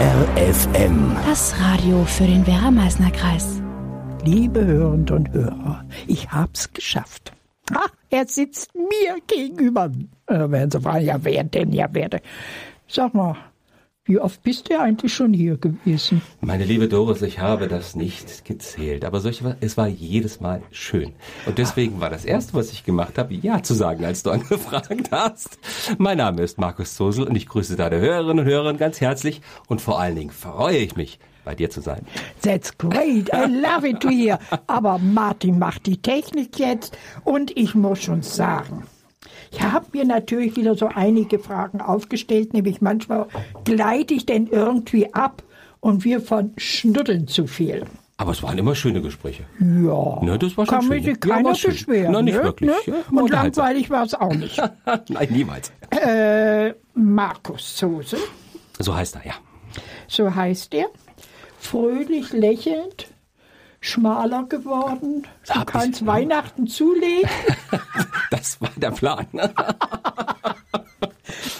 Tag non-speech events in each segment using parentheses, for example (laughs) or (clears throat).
RFM. Das Radio für den Werra-Meißner-Kreis. Liebe Hörende und Hörer, ich hab's geschafft. Ach, er sitzt mir gegenüber. Da werden Sie fragen, ja wer denn, ja wer denn? Sag mal, wie oft bist du eigentlich schon hier gewesen? Meine liebe Doris, ich habe das nicht gezählt, aber solche, es war jedes Mal schön. Und deswegen war das Erste, was ich gemacht habe, Ja zu sagen, als du (laughs) angefragt hast. Mein Name ist Markus Zosel und ich grüße deine Hörerinnen und Hörer ganz herzlich und vor allen Dingen freue ich mich, bei dir zu sein. That's great, I love it to hear. (laughs) Aber Martin macht die Technik jetzt und ich muss schon sagen, ich habe mir natürlich wieder so einige Fragen aufgestellt, nämlich manchmal gleite ich denn irgendwie ab und wir von Schnuddeln zu viel. Aber es waren immer schöne Gespräche. Ja, Ne, das war schon kann schön. mich Ja, keiner schön. beschweren. Na, nicht ne? wirklich. Ne? Ja, und langweilig war es auch nicht. (laughs) Nein, niemals. äh, Markus Soße, So heißt er, ja. so heißt er, fröhlich lächelnd, schmaler geworden. Du Hab ich- kannst Weihnachten zulegen. (laughs) Das war der Plan. (laughs)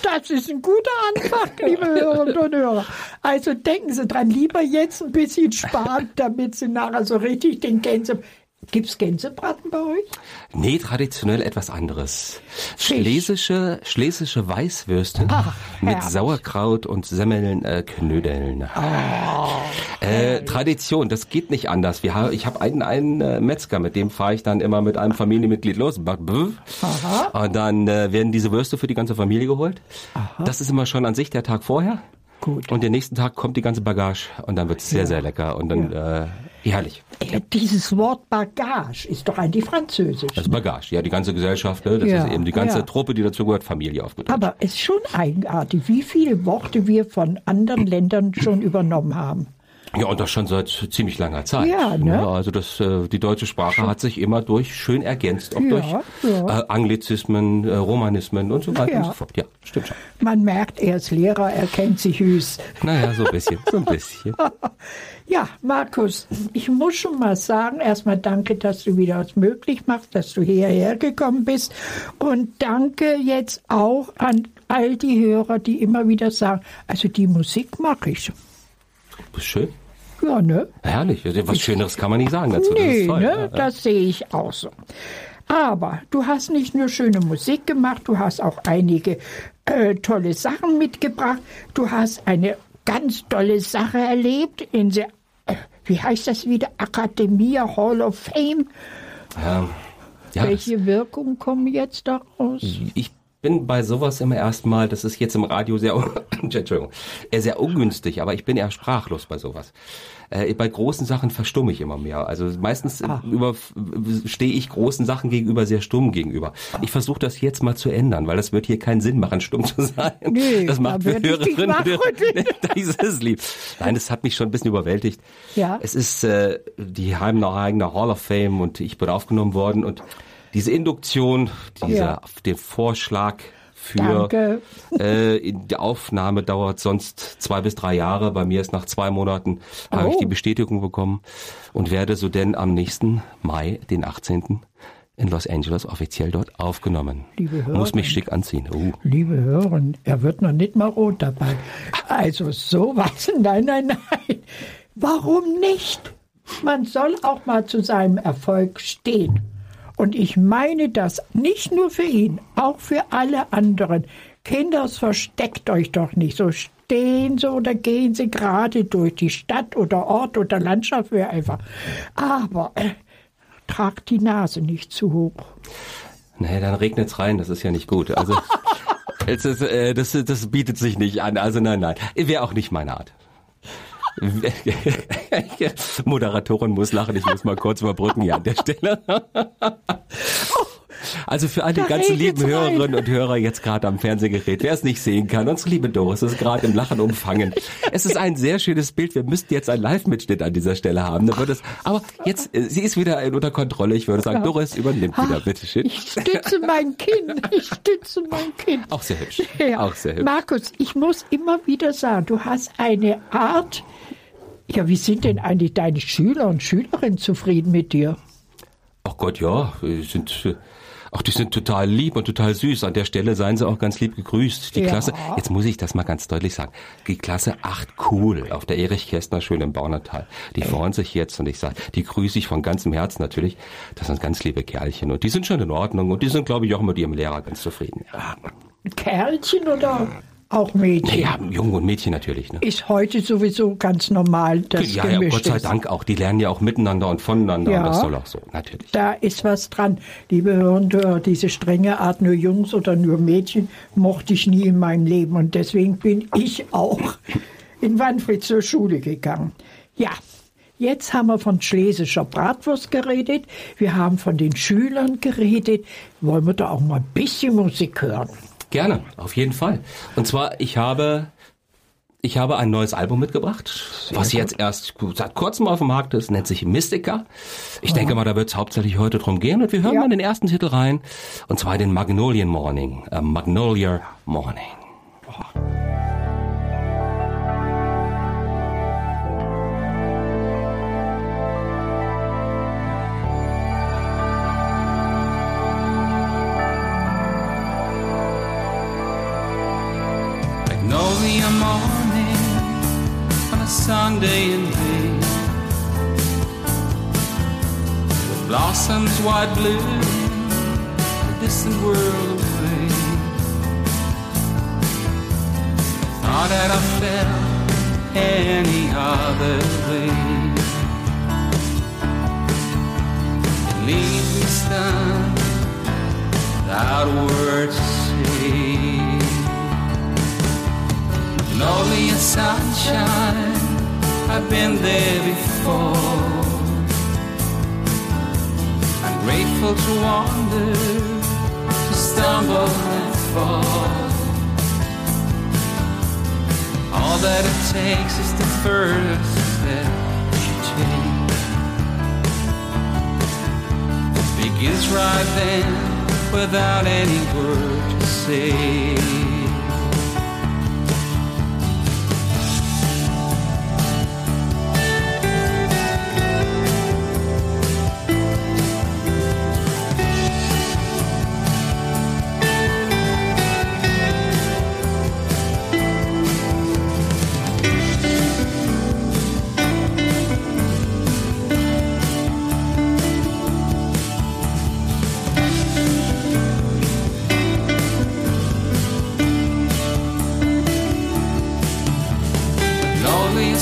Das ist ein guter Anfang, liebe Hörerinnen und Hörer. Also denken Sie dran, lieber jetzt ein bisschen sparen, damit Sie nachher so richtig den Gänse... Gibt's Gänsebraten bei euch? Nee, traditionell etwas anderes. Fisch. Schlesische, schlesische Weißwürste Ach, mit. Sauerkraut und Semmeln, äh, Knödeln. äh, Tradition, das geht nicht anders. Wir haben, ich habe einen, einen äh, Metzger, mit dem fahre ich dann immer mit einem Familienmitglied los. Aha. Und dann äh, werden diese Würste für die ganze Familie geholt. Das ist immer schon an sich der Tag vorher. Gut. Und der nächsten Tag kommt die ganze Bagage und dann wird's sehr, sehr lecker und dann äh, herrlich. Äh, Dieses Wort Bagage ist doch eigentlich französisch. Das Bagage, ja, die ganze Gesellschaft, ne? das Ja, ist eben die ganze ja. Truppe, die dazu gehört, Familie aufgeteilt. Aber es ist schon eigenartig, wie viele Worte wir von anderen Ländern schon übernommen haben. Ja, und das schon seit ziemlich langer Zeit. Ja, ne? Also das, äh, die deutsche Sprache hat sich immer durch schön ergänzt, auch Ja, durch ja. Äh, Anglizismen, äh, Romanismen und so weiter Ja. und so fort. Ja, stimmt schon. Man merkt, er ist Lehrer, er kennt sich hüß. Naja, so ein bisschen, so ein bisschen. (laughs) Ja, Markus, ich muss schon mal sagen, erstmal danke, dass du wieder was möglich machst, dass du hierher gekommen bist. Und danke jetzt auch an all die Hörer, die immer wieder sagen, also die Musik mag ich. Das ist schön. Ja, ne? Herrlich. Was Schöneres kann man nicht sagen dazu. das Nee, ist toll. ne? Ja. Das sehe ich auch so. Aber du hast nicht nur schöne Musik gemacht, du hast auch einige äh, tolle Sachen mitgebracht. Du hast eine ganz tolle Sache erlebt in der, äh, wie heißt das wieder, Academia Hall of Fame. Ja, ja, Welche Wirkungen kommen jetzt daraus? ich bin bei sowas immer erstmal, das ist jetzt im Radio sehr, un- (coughs) Entschuldigung, eher sehr ungünstig, aber ich bin eher sprachlos bei sowas. Äh, bei großen Sachen verstumme ich immer mehr. Also meistens äh, über, stehe ich großen Sachen gegenüber sehr stumm gegenüber. Ich versuche das jetzt mal zu ändern, weil das wird hier keinen Sinn machen, stumm zu sein. Nee, das macht für Hörerinnen dieses (laughs) lieb. Nein, das hat mich schon ein bisschen überwältigt. Ja. Es ist äh, die Heimner eigene Hall of Fame und ich bin aufgenommen worden und diese Induktion, dieser Ja. der Vorschlag für äh, die Aufnahme dauert sonst zwei bis drei Jahre. Bei mir ist nach zwei Monaten habe ich Oh. die Bestätigung bekommen und werde so denn am nächsten Mai, den 18. in Los Angeles offiziell dort aufgenommen. Liebe Muss mich Hörer. schick anziehen. Oh. Liebe Hörer, er wird noch nicht mal rot dabei. Also sowas, (laughs) nein, nein, nein. Warum nicht? Man soll auch mal zu seinem Erfolg stehen. Und ich meine das nicht nur für ihn, auch für alle anderen. Kinders, versteckt euch doch nicht. So stehen Sie oder gehen Sie gerade durch die Stadt oder Ort oder Landschaft, wer einfach. Aber äh, tragt die Nase nicht zu hoch. Nee, dann regnet's rein, das ist ja nicht gut. Also (laughs) es ist, äh, das, das bietet sich nicht an. Also nein, nein. Wäre auch nicht meine Art. (laughs) Moderatorin muss lachen, ich muss mal kurz überbrücken hier an der Stelle. (laughs) Also für alle Da ganzen lieben. Hörerinnen und Hörer jetzt gerade am Fernsehgerät, wer es nicht sehen kann, unsere liebe Doris ist gerade im Lachen umfangen. Es ist ein sehr schönes Bild. Wir müssten jetzt einen Live-Mitschnitt an dieser Stelle haben. Dann wird es, aber jetzt, äh, sie ist wieder unter Kontrolle. Ich würde sagen, Doris übernimmt wieder, bitteschön. Ich stütze mein Kinn. Ich stütze mein Kinn. Auch sehr hübsch. Ja. Auch sehr hübsch. Markus, ich muss immer wieder sagen, du hast eine Art. Ja, wie sind denn eigentlich deine Schüler und Schülerinnen zufrieden mit dir? Ach Gott, ja, sind Ach, die sind total lieb und total süß. An der Stelle seien sie auch ganz lieb gegrüßt. Die Ja. Klasse, jetzt muss ich das mal ganz deutlich sagen, die Klasse 8 cool auf der Erich Kästner schön im Baunatal. Die freuen sich jetzt und ich sage, die grüße ich von ganzem Herzen natürlich. Das sind ganz liebe Kerlchen und die sind schon in Ordnung und die sind, glaube ich, auch mit ihrem Lehrer ganz zufrieden. Ja, Kerlchen oder auch Mädchen? ja Jungen und Mädchen natürlich. Ne? Ist heute sowieso ganz normal, das Ja, ja, gemischt Gott sei. Dank auch. Die lernen ja auch miteinander und voneinander Ja. und das soll auch so, natürlich. Da ist was dran. Liebe Hörer, diese strenge Art, nur Jungs oder nur Mädchen, mochte ich nie in meinem Leben. Und deswegen bin ich auch in Wanfried zur Schule gegangen. Ja, jetzt haben wir von schlesischer Bratwurst geredet. Wir haben von den Schülern geredet. Wollen wir da auch mal ein bisschen Musik hören? Gerne, auf jeden Fall. Und zwar, ich habe, ich habe ein neues Album mitgebracht, was jetzt erst seit kurzem auf dem Markt ist, nennt sich Mystica. Ich denke mal, da wird es hauptsächlich heute drum gehen und wir hören Ja. mal den ersten Titel rein, und zwar den Magnolian Morning, äh, Magnolia Morning.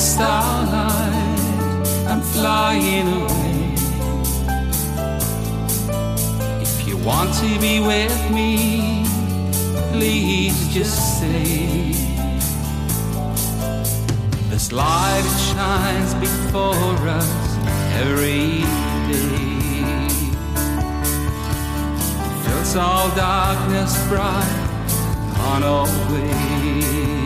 Starlight, I'm flying away. If you want to be with me, please just stay. This light shines before us every day. It Fills all darkness bright, on away. Magnolia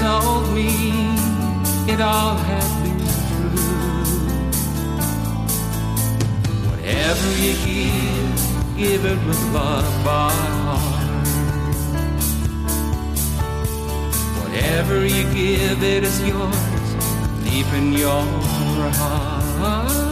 told me, it all had been true. Whatever you give, give it with love by heart. Whatever you give, it is yours, deep in your heart.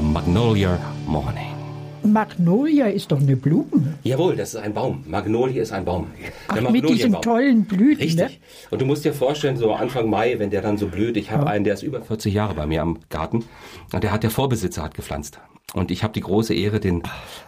Magnolia Morning. Magnolia ist doch eine Blume. Jawohl, das ist ein Baum. Magnolie ist ein Baum. Ach, mit diesen tollen Blüten. Richtig. Ne? Und du musst dir vorstellen, so Anfang Mai, wenn der dann so blüht, ich habe Ja. einen, der ist über 40 Jahre bei mir am Garten und der hat der Vorbesitzer hat gepflanzt. Und ich habe die große Ehre, den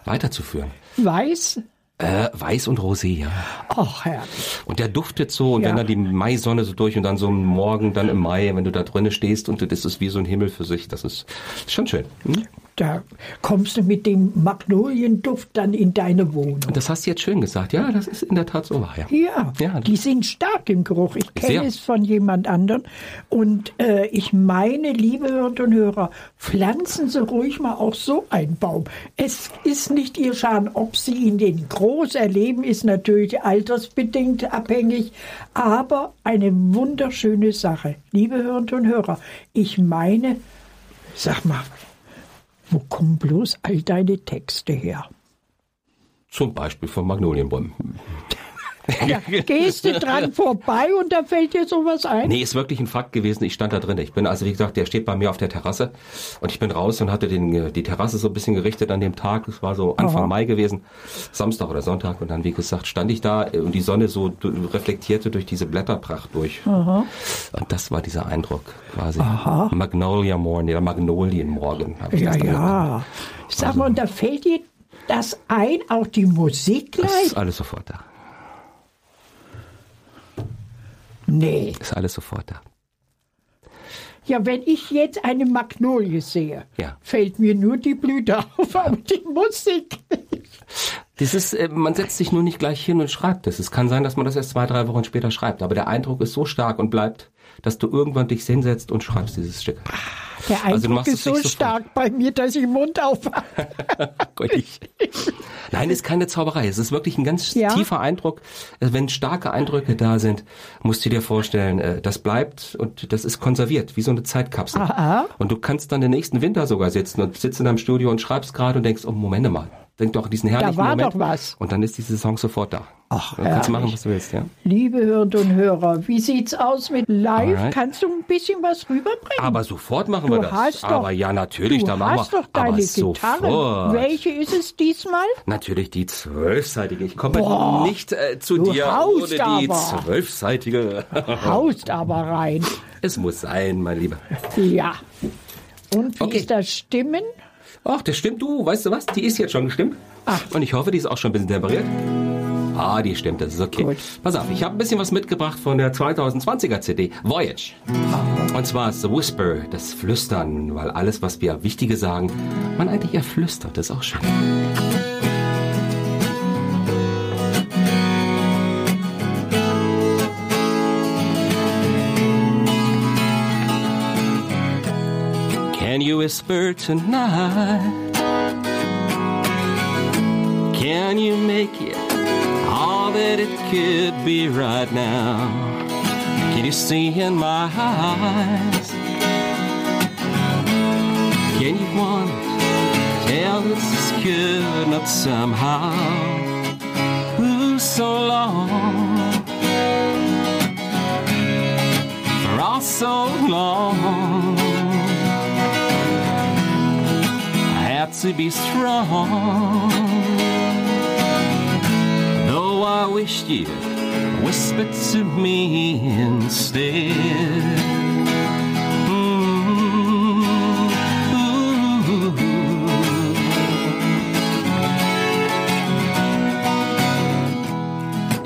weiterzuführen. Weiß. Äh, weiß und rosé, ja. Ach, herrlich. Und der duftet so und Ja. wenn dann die Maisonne so durch und dann so am Morgen dann im Mai, wenn du da drinnen stehst und das ist wie so ein Himmel für sich, das ist schon schön. Hm? Da kommst du mit dem Magnolienduft dann in deine Wohnung. Und das hast du jetzt schön gesagt. Ja, das ist in der Tat so wahr, ja. Ja, Ja. die sind stark im Geruch. Ich kenne es von jemand anderem. Und äh, ich meine, liebe Hörerinnen und Hörer, pflanzen Sie ruhig mal auch so einen Baum. Es ist nicht Ihr Schaden, ob Sie ihn den groß erleben, ist natürlich altersbedingt abhängig, aber eine wunderschöne Sache. Liebe Hörerinnen und Hörer, ich meine, sag mal, wo kommen bloß all deine Texte her? Zum Beispiel von Magnolienbäumen. (laughs) Ja, (laughs) gehst (laughs) du dran vorbei und da fällt dir sowas ein? Nee, ist wirklich ein Fakt gewesen. Ich stand da drin. Ich bin, also wie gesagt, der steht bei mir auf der Terrasse und ich bin raus und hatte den, äh, die Terrasse so ein bisschen gerichtet an dem Tag. Es war so Anfang Aha. Mai gewesen, Samstag oder Sonntag und dann, wie gesagt, stand ich da äh, und die Sonne so reflektierte durch diese Blätterpracht durch. Und das war dieser Eindruck quasi. Magnolia Morning oder Magnolienmorgen. Ja, das ja. Sag mal, und da fällt dir das ein, auch die Musik Das gleich? ist alles sofort da. Nee. Ist alles sofort da. Ja, wenn ich jetzt eine Magnolie sehe, Ja. fällt mir nur die Blüte auf, aber die Musik nicht. Das ist, äh, man setzt sich nur nicht gleich hin und schreibt das. Es kann sein, dass man das erst zwei, drei Wochen später schreibt. Aber der Eindruck ist so stark und bleibt, dass du irgendwann dich hinsetzt und schreibst dieses Stück. Der Also Eindruck es ist so stark bei mir, dass ich den Mund aufhabe. (laughs) Gott, ich- Nein, ist keine Zauberei. Es ist wirklich ein ganz Ja. tiefer Eindruck. Äh, Wenn starke Eindrücke da sind, musst du dir vorstellen, äh, das bleibt und das ist konserviert, wie so eine Zeitkapsel. Aha. Und du kannst dann den nächsten Winter sogar sitzen und sitzt in deinem Studio und schreibst gerade und denkst, oh, Moment mal. Denk doch an diesen herrlichen war Moment. doch was. Und dann ist diese Song sofort da. Ach, Dann kannst du machen, was du willst, ja. Liebe Hörerinnen und Hörer, wie sieht's aus mit Live? Alright. Kannst du ein bisschen was rüberbringen? Aber sofort machen wir du das. hast doch, Aber ja, natürlich, du dann machen hast wir. doch deine aber Gitarre. sofort. Welche ist es diesmal? Natürlich die zwölfseitige. Ich komme Boah, nicht äh, zu du dir haust ohne die aber. zwölfseitige. Haust aber rein. es muss sein, mein Lieber. Ja. Und wie Okay. ist das Stimmen? Ach, das stimmt du. Weißt du was? Die ist jetzt schon gestimmt. Ach. Und ich hoffe, die ist auch schon ein bisschen temperiert. Ah, die stimmt, das ist okay. Gut. Pass auf, ich habe ein bisschen was mitgebracht von der 2020er CD, Voyage. Und zwar The Whisper, das Flüstern, weil alles, was wir Wichtige sagen, man eigentlich eher flüstert, das ist auch schön. Can you whisper tonight? Can you make it all that it could be right now? Can you see in my eyes? Can you want to tell this could not somehow? Ooh, so long. For all so long. Had to be strong. Though I wished you'd whisper to me instead. Mm.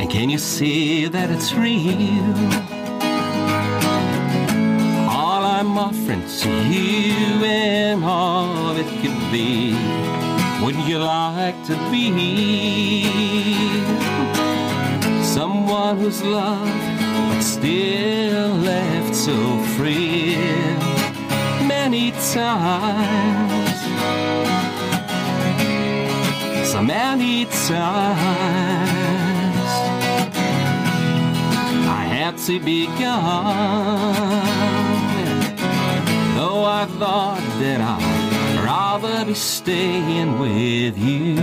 And can you see that it's real? All I'm offering to you and all be. Would you like to be someone who's loved but still left so free? Many times, so many times. I had to be gone. Though I thought that I'd rather be staying with you.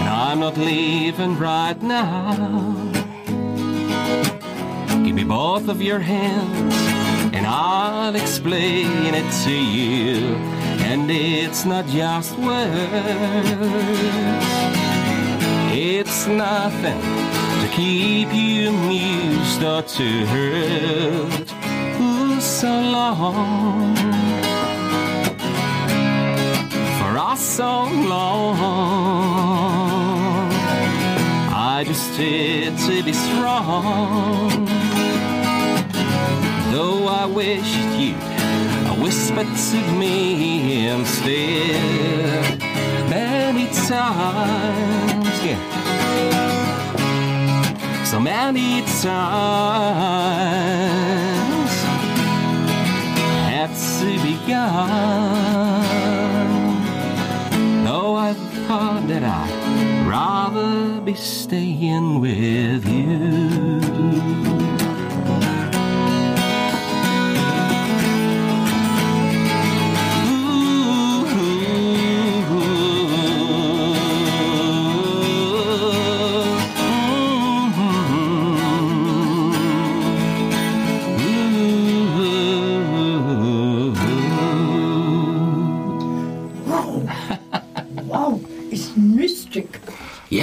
And I'm not leaving right now. Give me both of your hands and I'll explain it to you. And it's not just words, it's nothing to keep you amused or to hurt. Ooh, so long for us so long. I just did to be strong. Though I wished you'd whisper to me instead many times, So many times had to be gone. Though I thought that I'd rather be staying with you.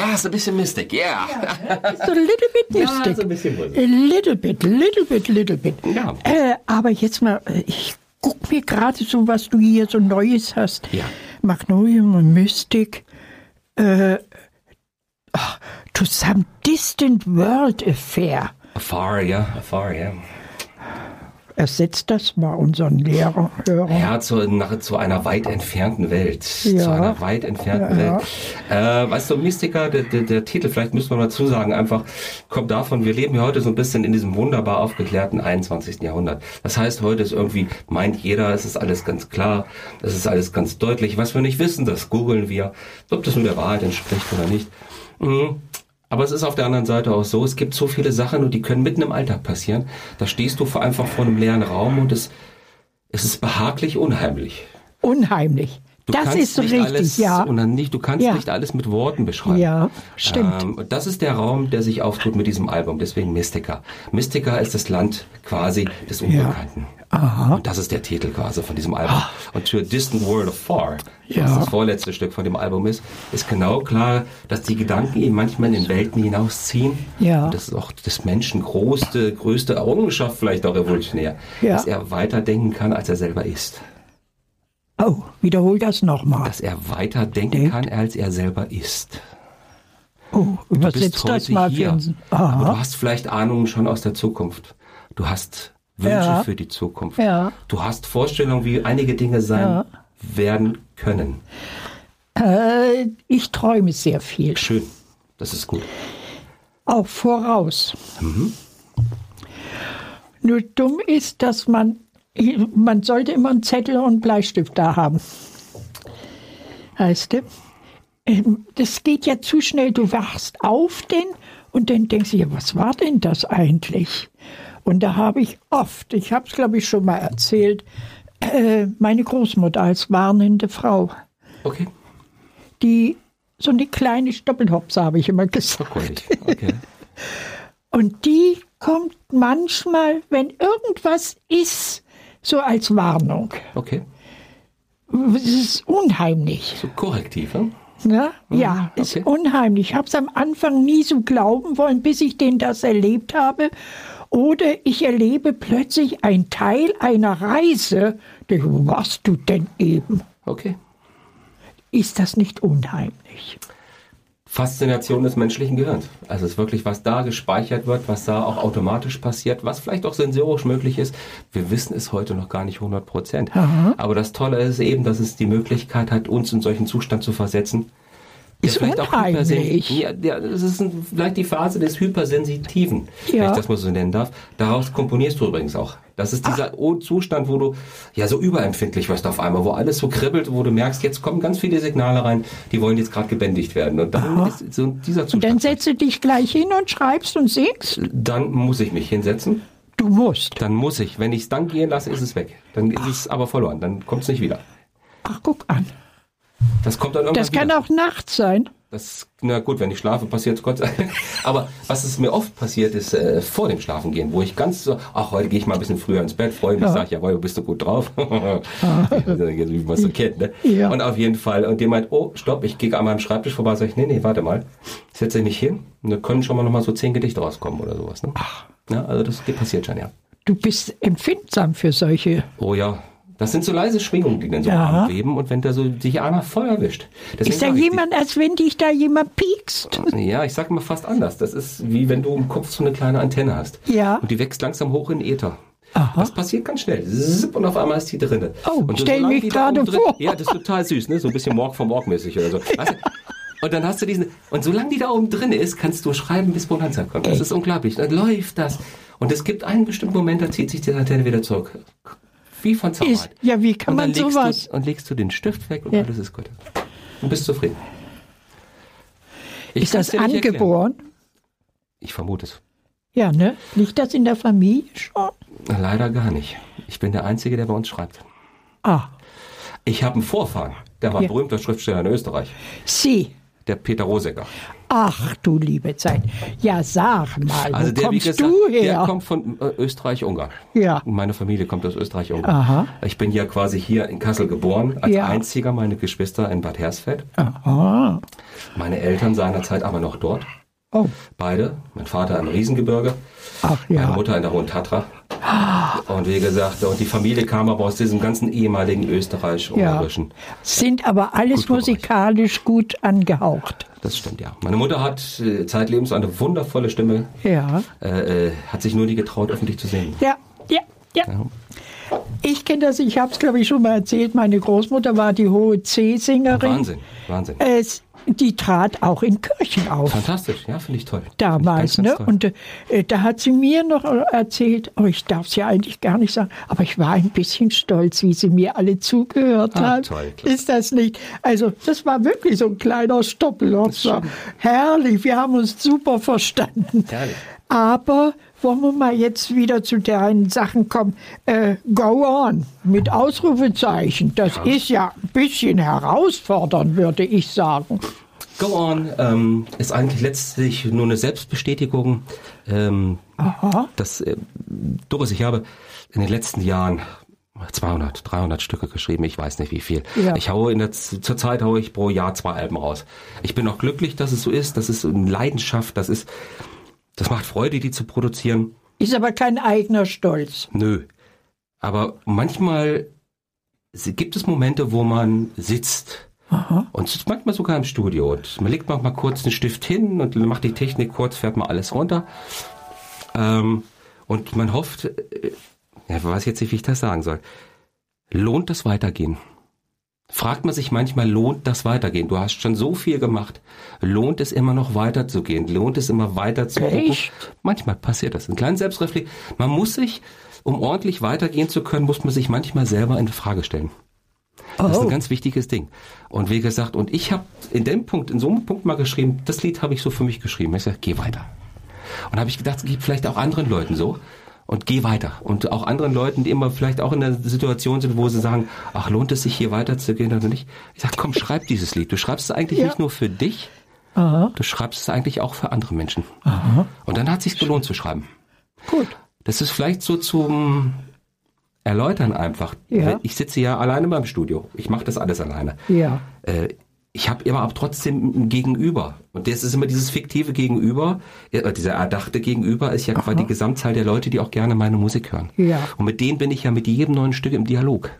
Ja, ist ein bisschen Mystic, ja. So a little bit Ja, mystic. so ein bisschen Musik. A little bit, little bit, little bit. Ja. Äh, aber jetzt mal, äh, ich guck mir gerade so, was du hier so Neues hast. Ja. Magnolium und Mystic. Äh, ach, to some distant world affair. Afar, ja, afar, ja. Ersetzt das mal unseren Lehrer. Hörer. Ja, zu, nach, zu einer weit entfernten Welt. Ja. Zu einer weit entfernten Ja. Welt. Äh, weißt du, Mystiker, der, der, der Titel, vielleicht müssen wir dazu sagen, einfach kommt davon, wir leben ja heute so ein bisschen in diesem wunderbar aufgeklärten 21. Jahrhundert. Das heißt, heute ist irgendwie, meint jeder, es ist alles ganz klar, es ist alles ganz deutlich. Was wir nicht wissen, das googeln wir, ob das nun der Wahrheit entspricht oder nicht. Mhm. Aber es ist auf der anderen Seite auch so, es gibt so viele Sachen und die können mitten im Alltag passieren. Da stehst du einfach vor einem leeren Raum und es, es ist behaglich unheimlich. Unheimlich. Du das kannst ist nicht richtig, alles, ja. Und dann nicht, du kannst Ja. nicht alles mit Worten beschreiben. Ja, stimmt. Ähm, und das ist der Raum, der sich auftut mit diesem Album. Deswegen Mystica. Mystica ist das Land quasi des Unbekannten. Aha. Und das ist der Titel quasi von diesem Album. Und To a Distant World of Far, Ja. was das vorletzte Stück von dem Album ist, ist genau klar, dass die Gedanken ihn manchmal in Welten hinausziehen. Ja. Und das ist auch des Menschen größte, größte Errungenschaft, vielleicht auch revolutionär, Ja. dass er weiterdenken kann, als er selber ist. Oh, wiederhol das nochmal. Dass er weiter denken Denkt. kann, als er selber ist. Oh, übersetzt das mal hier, uns. aber du Aha. hast vielleicht Ahnungen schon aus der Zukunft. Du hast Wünsche Ja. für die Zukunft. Ja. Du hast Vorstellungen, wie einige Dinge sein Ja. werden können. Äh, ich träume sehr viel. Schön. Das ist gut. Auch voraus. Mhm. Nur dumm ist, dass man, man sollte immer einen Zettel und einen Bleistift da haben. Weißt du? Ähm, Das geht ja zu schnell. Du wachst auf denn und dann denkst du, ja, was war denn das eigentlich? Und da habe ich oft, ich habe es glaube ich schon mal erzählt, äh, meine Großmutter als warnende Frau, Okay. die so eine kleine Stoppelhopse habe ich immer gesagt. Erkundig. Okay. (laughs) Und die kommt manchmal, wenn irgendwas ist, so als Warnung. Okay. Es ist unheimlich. So korrektiv, hm? Ne? Ja, ist okay. unheimlich. Ich habe es am Anfang nie so glauben wollen, bis ich den das erlebt habe. Oder ich erlebe plötzlich ein Teil einer Reise. Wo warst du denn eben? Okay. Ist das nicht unheimlich? Faszination des menschlichen Gehirns. Also es ist wirklich, was da gespeichert wird, was da auch automatisch passiert, was vielleicht auch sensorisch möglich ist. Wir wissen es heute noch gar nicht 100 Prozent. Aber das Tolle ist eben, dass es die Möglichkeit hat, uns in solchen Zustand zu versetzen. Ist vielleicht unheimlich. Ja, ja, das ist ein, vielleicht die Phase des Hypersensitiven, wenn Ja. ich das mal so nennen darf. Daraus komponierst du übrigens auch. Das ist dieser O- Zustand, wo du ja so überempfindlich wirst auf einmal, wo alles so kribbelt, wo du merkst, jetzt kommen ganz viele Signale rein, die wollen jetzt gerade gebändigt werden. Und dann ist so dieser Und dann Zustand. setzt du dich gleich hin und schreibst und singst. Dann muss ich mich hinsetzen. Du musst. Dann muss ich. Wenn ich es dann gehen lasse, ist es weg. Dann ist es aber verloren. Dann kommt es nicht wieder. Ach, guck an. Das kommt dann irgendwann Das kann wieder. auch nachts sein. Das, na gut, wenn ich schlafe, passiert es Gott sei Dank. (laughs) Aber was es mir oft passiert, ist äh, vor dem Schlafengehen, wo ich ganz so, ach, heute gehe ich mal ein bisschen früher ins Bett, freue mich, ja. sage, jawohl, bist du gut drauf. Wie man so kennt, ne? Ja. Und auf jeden Fall, und der meint, oh, stopp, ich gehe an meinem Schreibtisch vorbei, sage ich, nee, nee, warte mal, setze dich nicht hin. Und da können schon mal noch mal so zehn Gedichte rauskommen oder sowas. Ne? Ach. Ja, also das passiert schon, ja. Du bist empfindsam für solche. Oh ja, das sind so leise Schwingungen, die dann so abweben und wenn da so sich einer voll erwischt. Deswegen ist da jemand, als wenn dich da jemand piekst? Ja, ich sag mal fast anders. Das ist wie wenn du im Kopf so eine kleine Antenne hast. Ja. Und die wächst langsam hoch in Äther. Aha. Das passiert ganz schnell. und auf einmal ist die drinne. Oh, und stell mich gerade vor. Ja, das ist total süß, ne? So ein bisschen Morg vom Morg mäßig oder so. (laughs) Weißt du? Und dann hast du diesen, und solange die da oben drin ist, kannst du schreiben, bis Bonanza kommt. Das ist unglaublich. Dann läuft das. Und es gibt einen bestimmten Moment, da zieht sich die Antenne wieder zurück. Wie von Zauberheit. Ja, wie kann man sowas? Du, und legst du den Stift weg und ja. alles ist gut. Du bist zufrieden. Ich ist das angeboren? Ich vermute es. Ja, ne? Liegt das in der Familie schon? Leider gar nicht. Ich bin der Einzige, der bei uns schreibt. Ah. Ich habe einen Vorfahren, der war ja. berühmter Schriftsteller in Österreich. Sie der Peter Rosecker. Ach du liebe Zeit. Ja, sag mal, also wo der, kommst gesagt, du her? Der kommt von äh, Österreich-Ungarn. Ja. Meine Familie kommt aus Österreich-Ungarn. Aha. Ich bin ja quasi hier in Kassel geboren, als Ja. einziger meine Geschwister in Bad Hersfeld. Aha. Meine Eltern seinerzeit aber noch dort. Oh, Beide. Mein Vater im Riesengebirge, ach meine ja. Mutter in der Hohen Tatra. Und wie gesagt, und die Familie kam aber aus diesem ganzen ehemaligen Ja. österreich-ungarischen. Sind aber alles musikalisch gut angehaucht. Das stimmt, ja. Meine Mutter hat äh, zeitlebens eine wundervolle Stimme, Ja. äh, äh, hat sich nur nie getraut, öffentlich zu singen. Ja, ja, ja. Ja. Ich kenne das, ich habe es glaube ich schon mal erzählt, meine Großmutter war die hohe C-Sängerin. Wahnsinn, Wahnsinn. Es, die trat auch in Kirchen auf. Fantastisch, ja, finde ich toll. damals. Ne? ich ganz, ganz Und äh, da hat sie mir noch erzählt, oh, ich darf es ja eigentlich gar nicht sagen, aber ich war ein bisschen stolz, wie sie mir alle zugehört Ah, hat. toll. Ist das nicht? Also das war wirklich so ein kleiner Stoppelhopser. Herrlich, wir haben uns super verstanden. Herrlich. Aber wollen wir mal jetzt wieder zu den Sachen kommen. Äh, go on mit Ausrufezeichen. Das ist ja ein bisschen herausfordernd, würde ich sagen. Go On ähm, ist eigentlich letztlich nur eine Selbstbestätigung. Ähm, Aha. dass, äh, Doris, ich habe in den letzten Jahren 200, 300 Stücke geschrieben, ich weiß nicht wie viel. Ja. Ich haue in der zurzeit haue ich pro Jahr zwei Alben raus. Ich bin auch glücklich, dass es so ist. Das ist eine Leidenschaft. Das ist, das macht Freude, die zu produzieren. Ist aber kein eigener Stolz. Nö. Aber manchmal gibt es Momente, wo man sitzt. Und sitzt manchmal sogar im Studio. Und man legt manchmal kurz einen Stift hin und macht die Technik kurz, fährt mal alles runter. Ähm, und man hofft, äh, ja, ich weiß jetzt nicht, wie ich das sagen soll. Lohnt das Weitergehen? Fragt man sich manchmal, lohnt das Weitergehen? Du hast schon so viel gemacht. Lohnt es immer noch weiterzugehen? Lohnt es immer weiter zu gucken? Echt? Manchmal passiert das. Ein kleinen Selbstreflexion. Man muss sich, um ordentlich weitergehen zu können, muss man sich manchmal selber in Frage stellen. Das ist Oh. ein ganz wichtiges Ding. Und wie gesagt, und ich habe in dem Punkt, in so einem Punkt mal geschrieben, das Lied habe ich so für mich geschrieben. Ich sage, geh weiter. Und habe ich gedacht, es gibt vielleicht auch anderen Leuten so. Und geh weiter. Und auch anderen Leuten, die immer vielleicht auch in der Situation sind, wo sie sagen, ach, lohnt es sich hier weiterzugehen oder nicht? Ich sage, komm, schreib dieses Lied. Du schreibst es eigentlich Ja. nicht nur für dich, Aha. du schreibst es eigentlich auch für andere Menschen. Und dann hat es sich gelohnt zu schreiben. Gut. Das ist vielleicht so zum Erläutern einfach. Ja. Ich sitze ja alleine beim Studio. Ich mache das alles alleine. Ja. Äh, ich habe immer aber trotzdem ein Gegenüber. Und das ist immer dieses fiktive Gegenüber, äh, dieser erdachte Gegenüber ist ja quasi die Gesamtzahl der Leute, die auch gerne meine Musik hören. Ja. Und mit denen bin ich ja mit jedem neuen Stück im Dialog.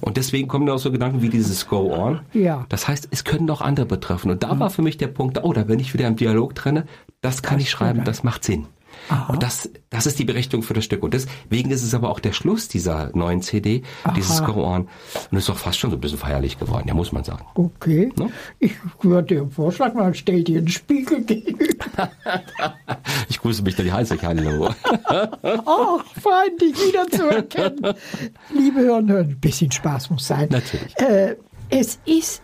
Und deswegen kommen da auch so Gedanken wie dieses Go On. Ja. Das heißt, es können auch andere betreffen. Und da war für mich der Punkt, oh, da bin ich wieder im Dialog drinne. Das kann ich schreiben, das macht Sinn. Und das, das ist die Berechtigung für das Stück. Und deswegen ist es aber auch der Schluss dieser neuen CD, dieses Go On. Und ist doch fast schon so ein bisschen feierlich geworden, ja, muss man sagen. Okay. Ne? Ich würde dir vorschlagen, man stellt dir einen Spiegel gegenüber. (laughs) Ich grüße mich da die Heißig, hallo. (laughs) Ach, fein, dich wiederzuerkennen. Liebe Hörer, ein bisschen Spaß muss sein. Natürlich. Äh, es ist,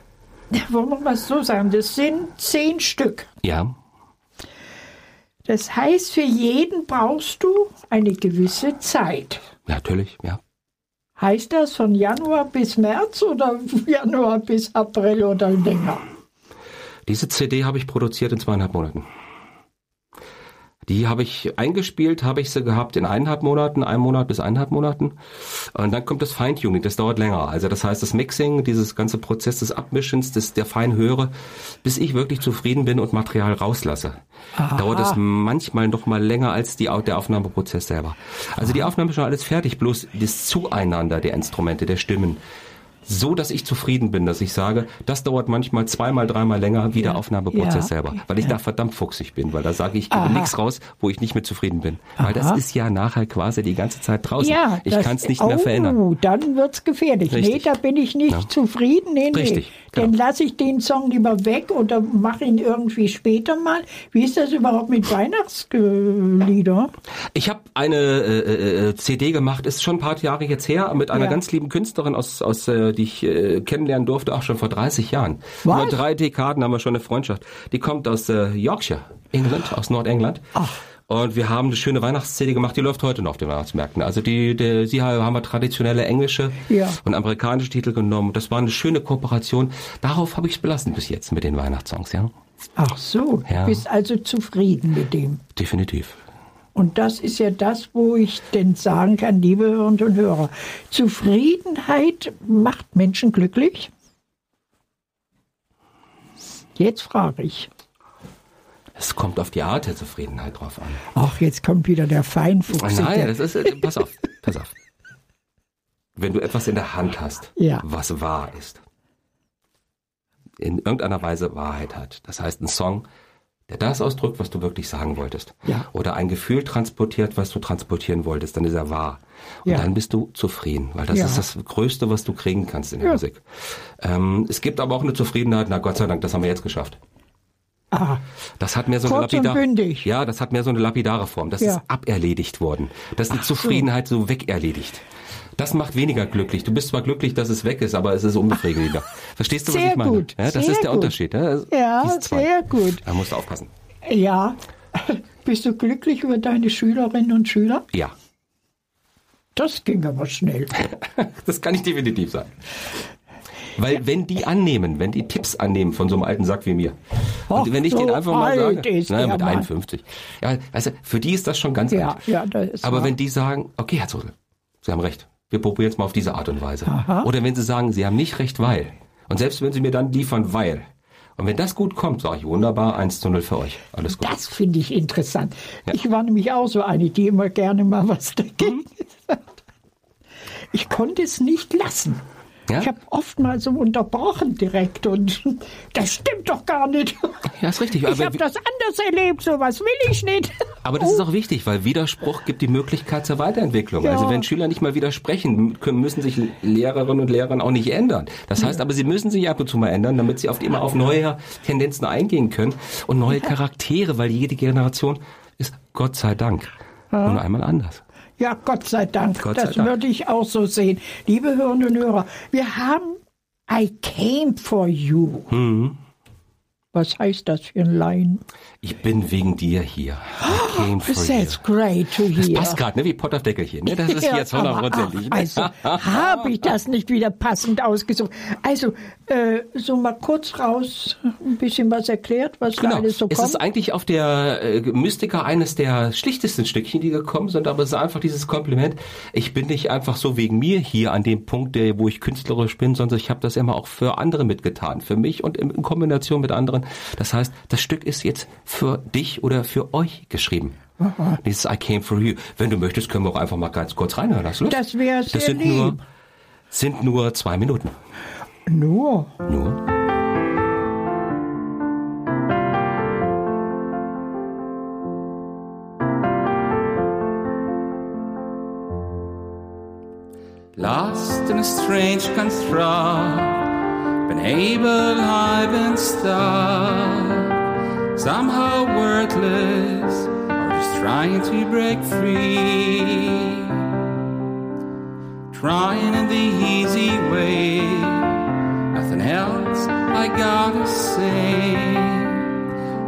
wollen wir mal so sagen, das sind zehn Stück. Ja, Das heißt, für jeden brauchst du eine gewisse Zeit. natürlich, ja. Heißt das von Januar bis März oder (laughs) Januar bis April oder länger? Diese CD habe ich produziert in zweieinhalb Monaten. Die habe ich eingespielt, habe ich sie gehabt in eineinhalb Monaten, ein Monat bis eineinhalb Monaten. Und dann kommt das Feintuning, das dauert länger. Also das heißt, das Mixing, dieses ganze Prozess des Abmischens, des, der Feinhöre, bis ich wirklich zufrieden bin und Material rauslasse. Aha. Dauert es manchmal noch mal länger als die, der Aufnahmeprozess selber. Also die Aufnahme ist schon alles fertig, bloß das Zueinander der Instrumente, der Stimmen, so, dass ich zufrieden bin, dass ich sage, das dauert manchmal zweimal, dreimal länger wie der Aufnahmeprozess ja. selber, weil ich ja. da verdammt fuchsig bin, weil da sage ich, ich gebe nichts raus, wo ich nicht mit zufrieden bin, weil Aha. das ist ja nachher quasi die ganze Zeit draußen. Ja, ich kann es nicht oh, mehr verändern. Dann wird's gefährlich. Richtig. Nee, da bin ich nicht ja. zufrieden. Nee, nee. Richtig. Genau. Dann lasse ich den Song lieber weg oder mache ihn irgendwie später mal. Wie ist das überhaupt mit Weihnachtslieder? Ich habe eine äh, äh, CD gemacht, ist schon ein paar Jahre jetzt her, mit einer ganz lieben Künstlerin aus, aus äh, die ich äh, kennenlernen durfte, auch schon vor 30 Jahren. Was? Über drei Dekaden haben wir schon eine Freundschaft. Die kommt aus äh, Yorkshire, England, aus Nordengland. Ach. Und wir haben eine schöne Weihnachtsszene gemacht, die läuft heute noch auf den Weihnachtsmärkten. Also die, die sie haben wir traditionelle englische ja. und amerikanische Titel genommen. Das war eine schöne Kooperation. Darauf habe ich es belassen bis jetzt mit den Weihnachtssongs, ja. Ach so, ja. bist also zufrieden mit dem. Definitiv. Und das ist ja das, wo ich denn sagen kann, liebe Hörerinnen und Hörer, Zufriedenheit macht Menschen glücklich? Jetzt frage ich. Es kommt auf die Art der Zufriedenheit drauf an. Ach, jetzt kommt wieder der Feinfuchs. Nein, das ist, äh, pass auf, pass auf. Wenn du etwas in der Hand hast, ja. was wahr ist, in irgendeiner Weise Wahrheit hat, das heißt ein Song, der das ausdrückt, was du wirklich sagen wolltest. Ja. Oder ein Gefühl transportiert, was du transportieren wolltest, dann ist er wahr. Und ja. dann bist du zufrieden, weil das ja. ist das Größte, was du kriegen kannst in der. Musik. Ähm, es gibt aber auch eine Zufriedenheit, na Gott sei Dank, das haben wir jetzt geschafft. Ah, das hat mehr so eine lapidare, ja, das hat mehr so eine lapidare Form. Das ist aberledigt worden. Das ist die Ach Zufriedenheit so, so wegerledigt. Das macht weniger glücklich. Du bist zwar glücklich, dass es weg ist, aber es ist unbefriedigender. (laughs) Verstehst du, was sehr ich meine? Gut, ja, das ist der gut. Unterschied. Ja, ja sehr gut. Da musst du aufpassen. Ja. (laughs) Bist du glücklich über deine Schülerinnen und Schüler? Ja. Das ging aber schnell. (laughs) das kann ich definitiv sagen. Weil wenn die annehmen, wenn die Tipps annehmen von so einem alten Sack wie mir, Och, und wenn ich so den einfach mal sage, naja, mit 51, ja, also für die ist das schon ganz ja, alt. Ja, das ist Aber wahr. wenn die sagen, okay, Herr Zodel, Sie haben recht, wir probieren es mal auf diese Art und Weise. Aha. Oder wenn Sie sagen, Sie haben nicht recht, weil. Und selbst wenn Sie mir dann liefern, weil. Und wenn das gut kommt, sage ich wunderbar, 1 zu 0 für euch. Alles gut. Das finde ich interessant. Ja. Ich war nämlich auch so eine, die immer gerne mal was dagegen (laughs) gesagt hat. Ich konnte es nicht lassen. Ja? Ich habe oftmals so unterbrochen direkt und (laughs) das stimmt doch gar nicht. (laughs) Ja, ist richtig. Ich habe das anders erlebt, sowas will ich nicht. (laughs) Aber das oh. ist auch wichtig, weil Widerspruch gibt die Möglichkeit zur Weiterentwicklung. Ja. Also wenn Schüler nicht mal widersprechen, müssen sich Lehrerinnen und Lehrer auch nicht ändern. Das heißt aber, sie müssen sich ab und zu mal ändern, damit sie auf immer auf neue Tendenzen eingehen können und neue Charaktere, weil jede Generation ist Gott sei Dank ja. nur einmal anders. Ja, Gott sei Dank. Gott sei das Dank. würde ich auch so sehen. Liebe Hörerinnen und Hörer, wir haben I came for you. Mhm. Was heißt das für ein Laien? Ich bin wegen dir hier. Oh, that's great to hear. Das passt gerade, ne? Wie Pott auf Deckelchen. Ne? Das ist (laughs) ja, jetzt hundertprozentig. Ne? Also habe ich das nicht wieder passend ausgesucht. Also äh, so mal kurz raus, ein bisschen was erklärt, was genau. da alles so kommt. Es ist eigentlich auf der äh, Mystiker eines der schlichtesten Stückchen, die gekommen sind, aber es ist einfach dieses Kompliment. Ich bin nicht einfach so wegen mir hier an dem Punkt, der, wo ich künstlerisch bin, sondern ich habe das immer auch für andere mitgetan, für mich und in, in Kombination mit anderen. Das heißt, das Stück ist jetzt für dich oder für euch geschrieben. Aha. Dieses I came for you. Wenn du möchtest, können wir auch einfach mal ganz kurz reinhören. Das, das wäre sehr Das sind lieb. nur sind nur zwei Minuten. Nur? Nur. Lost in a strange construct, been able, I've been stuck, somehow worthless, or just trying to break free. Trying in the easy way, nothing else I gotta say.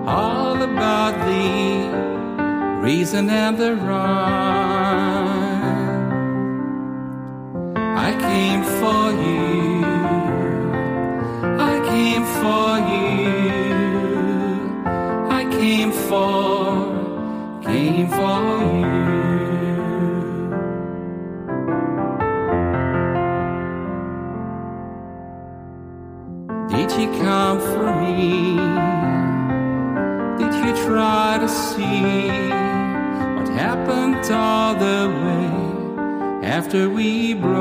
All about the reason and the rhyme. I came for you, I came for you. After we broke?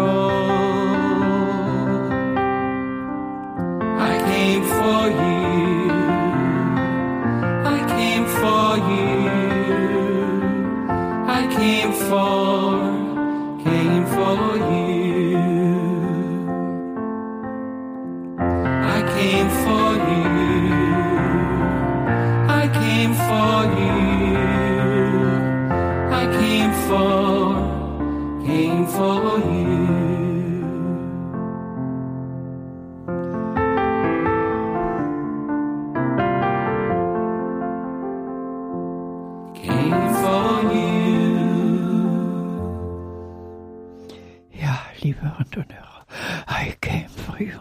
Ja, liebe Hörerinnen und Hörer, I came for you.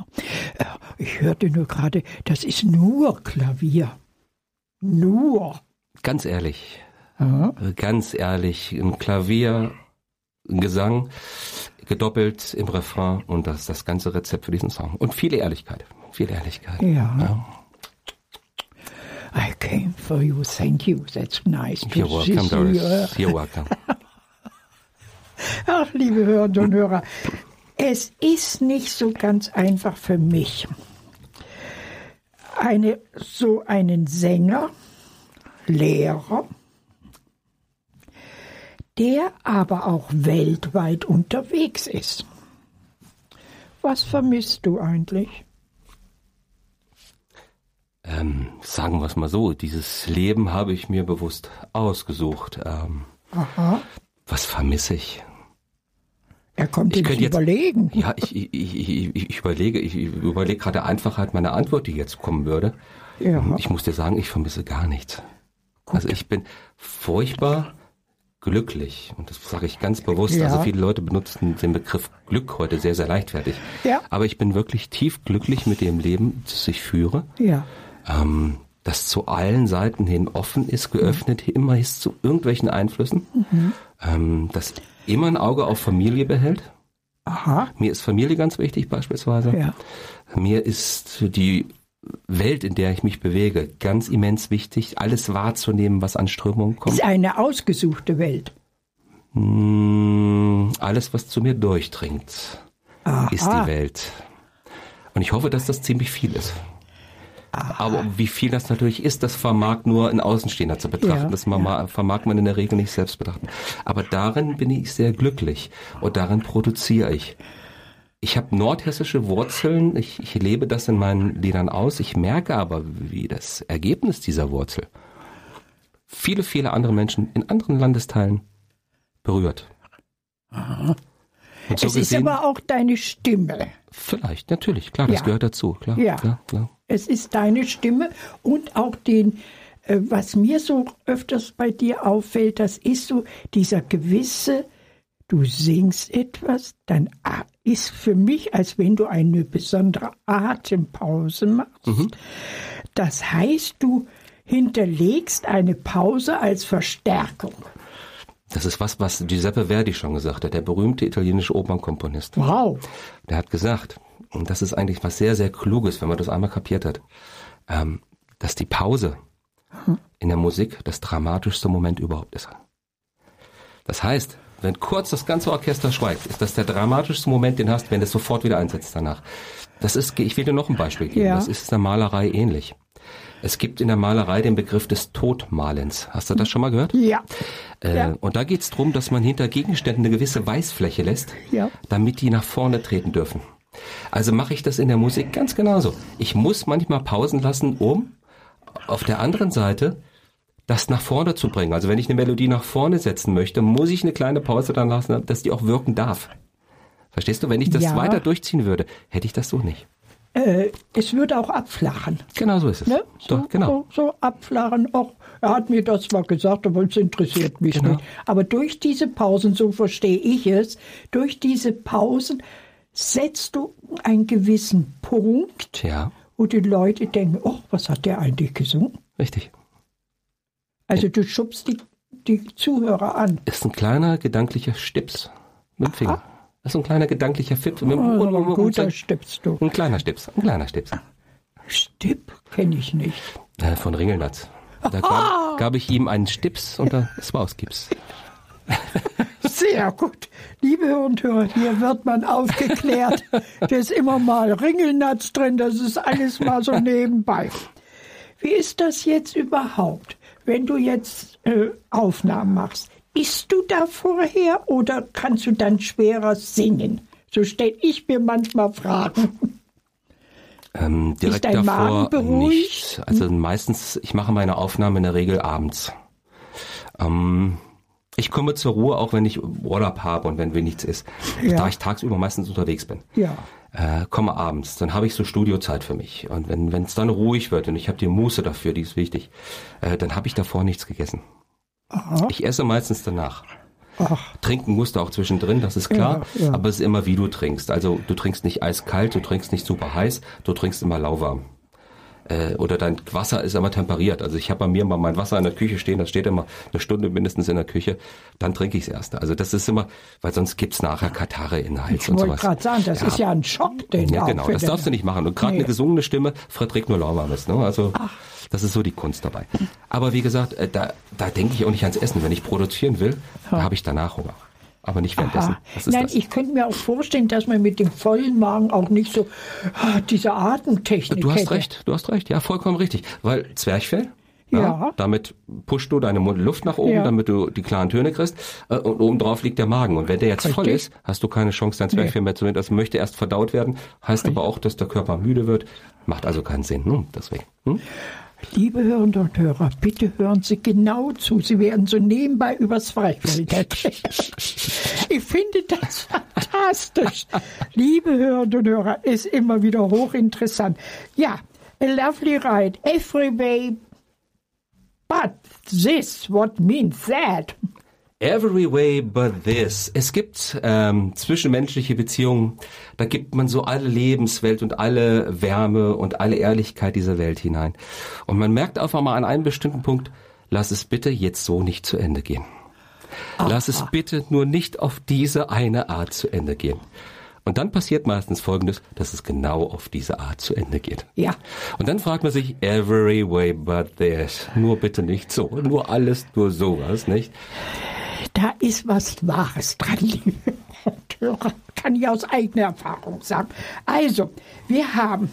Äh, Ich hörte nur gerade, das ist nur Klavier. Nur. Ganz ehrlich, äh, ganz ehrlich, ein Klavier, ein Gesang, gedoppelt im Refrain und das ist das ganze Rezept für diesen Song. Und viel Ehrlichkeit, viel Ehrlichkeit. Ja. I came for you. Thank you. That's nice. You're welcome. Doris. You're welcome. Ach, liebe Hörerinnen und Hörer, es ist nicht so ganz einfach für mich, eine, so einen Sänger, Lehrer, der aber auch weltweit unterwegs ist. Was vermisst du eigentlich? Ähm, sagen wir es mal so, dieses Leben habe ich mir bewusst ausgesucht. Ähm, Aha, was vermisse ich? Er konnte Ich könnte jetzt- überlegen. Ja, ich, ich, ich, ich, überlege, ich überlege gerade der Einfachheit meiner Antwort, die jetzt kommen würde. Ja. Ich muss dir sagen, ich vermisse gar nichts. Also ich bin furchtbar glücklich und das sage ich ganz bewusst. Ja. Also viele Leute benutzen den Begriff Glück heute sehr, sehr leichtfertig. Ja. Aber ich bin wirklich tief glücklich mit dem Leben, das ich führe. Ja, ähm, das zu allen Seiten hin offen ist, geöffnet, immer ist zu irgendwelchen Einflüssen, ähm, das immer ein Auge auf Familie behält. aha, Mir ist Familie ganz wichtig beispielsweise. ja, Mir ist die Welt, in der ich mich bewege, ganz immens wichtig, alles wahrzunehmen, was an Strömungen kommt. ist eine ausgesuchte Welt. Mm, Alles, was zu mir durchdringt, Aha. ist die Welt. Und ich hoffe, dass das ziemlich viel ist. Aber wie viel das natürlich ist, das vermag nur ein Außenstehender zu betrachten. Ja, das ma- vermag man in der Regel nicht selbst betrachten. Aber darin bin ich sehr glücklich und darin produziere ich. Ich habe nordhessische Wurzeln, ich, ich lebe das in meinen Liedern aus. Ich merke aber, wie das Ergebnis dieser Wurzel viele, viele andere Menschen in anderen Landesteilen berührt. Und so es ist gesehen, aber auch deine Stimme. vielleicht, natürlich, klar, das Ja. gehört dazu, klar, Ja. klar, klar. Es ist deine Stimme und auch den, äh, was mir so öfters bei dir auffällt, das ist so dieser gewisse, du singst etwas, dann a- ist für mich, als wenn du eine besondere Atempause machst. Mhm. Das heißt, du hinterlegst eine Pause als Verstärkung. Das ist was, was Giuseppe Verdi schon gesagt hat, der berühmte italienische Opernkomponist. Wow. Der hat gesagt, und das ist eigentlich was sehr, sehr Kluges, wenn man das einmal kapiert hat, ähm, dass die Pause in der Musik das dramatischste Moment überhaupt ist. Das heißt, wenn kurz das ganze Orchester schweigt, ist das der dramatischste Moment, den hast, wenn es sofort wieder einsetzt danach. Das ist, ich will dir noch ein Beispiel geben. Ja. Das ist der Malerei ähnlich. Es gibt in der Malerei den Begriff des Todmalens. Hast du das schon mal gehört? Ja. Äh, Ja. Und da geht es darum, dass man hinter Gegenständen eine gewisse Weißfläche lässt, Ja. damit die nach vorne treten dürfen. Also mache ich das in der Musik ganz genauso. Ich muss manchmal Pausen lassen, um auf der anderen Seite das nach vorne zu bringen. Also wenn ich eine Melodie nach vorne setzen möchte, muss ich eine kleine Pause dann lassen, dass die auch wirken darf. Verstehst du? Wenn ich das Ja. weiter durchziehen würde, hätte ich das so nicht. Äh, es würde auch abflachen. Genau so ist es. Ne? So, Doch, genau. so, so abflachen. Och, er hat mir das zwar gesagt, aber es interessiert mich Genau. nicht. Aber durch diese Pausen, so verstehe ich es, durch diese Pausen setzt du einen gewissen Punkt, Ja, wo die Leute denken, oh, was hat der eigentlich gesungen? richtig. Also du schubst die, die Zuhörer an. Ist ein kleiner gedanklicher Stips mit dem Finger. Das ist ein kleiner gedanklicher dem- Oh, und- guter stippst du. Ein kleiner Stips, ein kleiner Stips. Stipp kenne ich nicht. Äh, von Ringelnatz. Da gab, (laughs) gab ich ihm einen Stips und das war aus Gips. (laughs) Sehr gut. Liebe Hörer und Hörer, hier wird man aufgeklärt. (laughs) Da ist immer mal Ringelnatz drin, das ist alles mal so nebenbei. Wie ist das jetzt überhaupt, wenn du jetzt äh, Aufnahmen machst? Isst du da vorher oder kannst du dann schwerer singen? So stelle ich mir manchmal Fragen. Ähm, direkt dein davor Magen beruhigt? nicht. Also meistens, ich mache meine Aufnahmen in der Regel abends. Ähm, ich komme zur Ruhe, auch wenn ich Urlaub habe und wenn wir nichts ist. Ja. Da ich tagsüber meistens unterwegs bin. Ja. Äh, komme abends, dann habe ich so Studiozeit für mich. Und wenn wenn es dann ruhig wird und ich habe die Muße dafür, die ist wichtig, äh, dann habe ich davor nichts gegessen. Ich esse meistens danach. Ach, Trinken musst du auch zwischendrin, das ist klar. Ja, ja. Aber es ist immer, wie du trinkst. Also du trinkst nicht eiskalt, du trinkst nicht super heiß, du trinkst immer lauwarm. Äh, oder dein Wasser ist immer temperiert. Also ich habe bei mir mal mein Wasser in der Küche stehen, das steht immer eine Stunde mindestens in der Küche, dann trinke ich es erst. Also das ist immer, weil sonst gibt's nachher Katare in den Hals ich und wollte sowas. gerade sagen, das ist ja ein Schock, den Ja, genau, das darfst du nicht machen. Und gerade Nee. eine gesungene Stimme verträgt nur lauwarmes. Ne? Also das ist so die Kunst dabei. Aber wie gesagt, äh, da, da denke ich auch nicht ans Essen. Wenn ich produzieren will, habe ich danach Hunger. Aber nicht währenddessen. Nein, das. ich könnte mir auch vorstellen, dass man mit dem vollen Magen auch nicht so ah, diese Atemtechnik Du hast hätte. recht, du hast recht, ja, vollkommen richtig. Weil Zwerchfell, Ja. damit pushst du deine Luft nach oben, Ja. damit du die klaren Töne kriegst. Äh, und oben drauf liegt der Magen. Und wenn der jetzt voll Richtig. ist, hast du keine Chance, dein Zwerchfell mehr zu nehmen. Das möchte erst verdaut werden, heißt aber auch, dass der Körper müde wird. Macht also keinen Sinn. Hm, deswegen. Hm? Liebe Hörende und Hörer, bitte hören Sie genau zu. Sie werden so nebenbei übers erzählen. (laughs) Ich finde das (laughs) fantastisch. Liebe Hörende und Hörer, ist immer wieder hochinteressant. Ja, a lovely ride, every way, but this, what means that? Every way but this. Es gibt ähm, zwischenmenschliche Beziehungen, da gibt man so alle Lebenswelt und alle Wärme und alle Ehrlichkeit dieser Welt hinein. Und man merkt einfach mal an einem bestimmten Punkt, lass es bitte jetzt so nicht zu Ende gehen. Lass es bitte nur nicht auf diese eine Art zu Ende gehen. Und dann passiert meistens Folgendes, dass es genau auf diese Art zu Ende geht. Ja. Und dann fragt man sich, every way but this. Nur bitte nicht so. Nur alles, nur sowas, nicht? Da ist was Wahres dran, liebe (laughs) Hörer. Kann ich aus eigener Erfahrung sagen. Also, wir haben.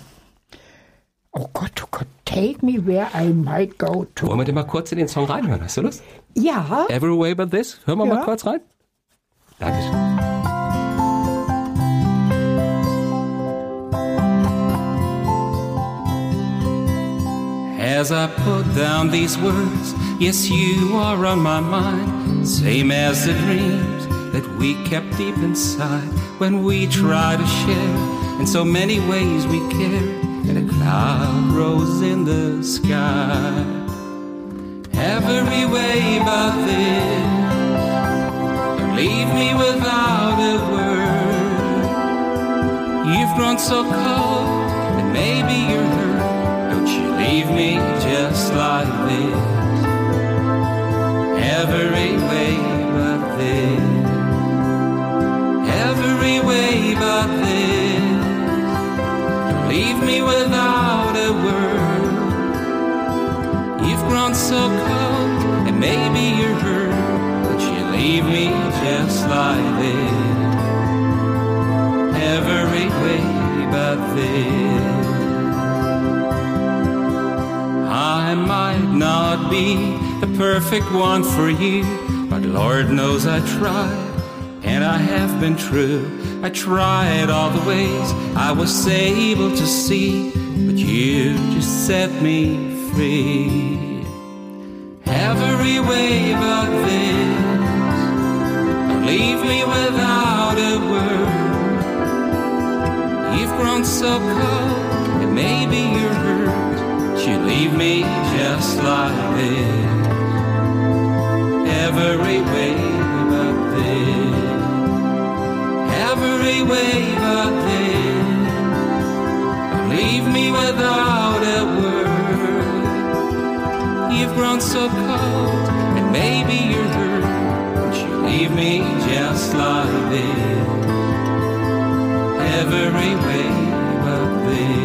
Oh Gott, oh Gott, take me where I might go to. Wollen wir denn mal kurz in den Song reinhören? Hast du Lust? Ja, Every way but this. Hören wir Ja. mal kurz rein. Dankeschön. As I put down these words, yes, you are on my mind. Same as the dreams that we kept deep inside when we tried to share. In so many ways we cared, and a cloud rose in the sky. Every way but this, don't leave me without a word. You've grown so cold, and maybe you're hurt. Don't you leave me just like this. Perfect one for you, but Lord knows I tried, and I have been true. I tried all the ways I was able to see, but you just set me free. Every way but this, leave me without a word. You've grown so cold, and maybe you're hurt. You leave me just like this. Every way but this. Every way but this. Don't leave me without a word. You've grown so cold, and maybe you're hurt. Won't you leave me just like this? Every way but this.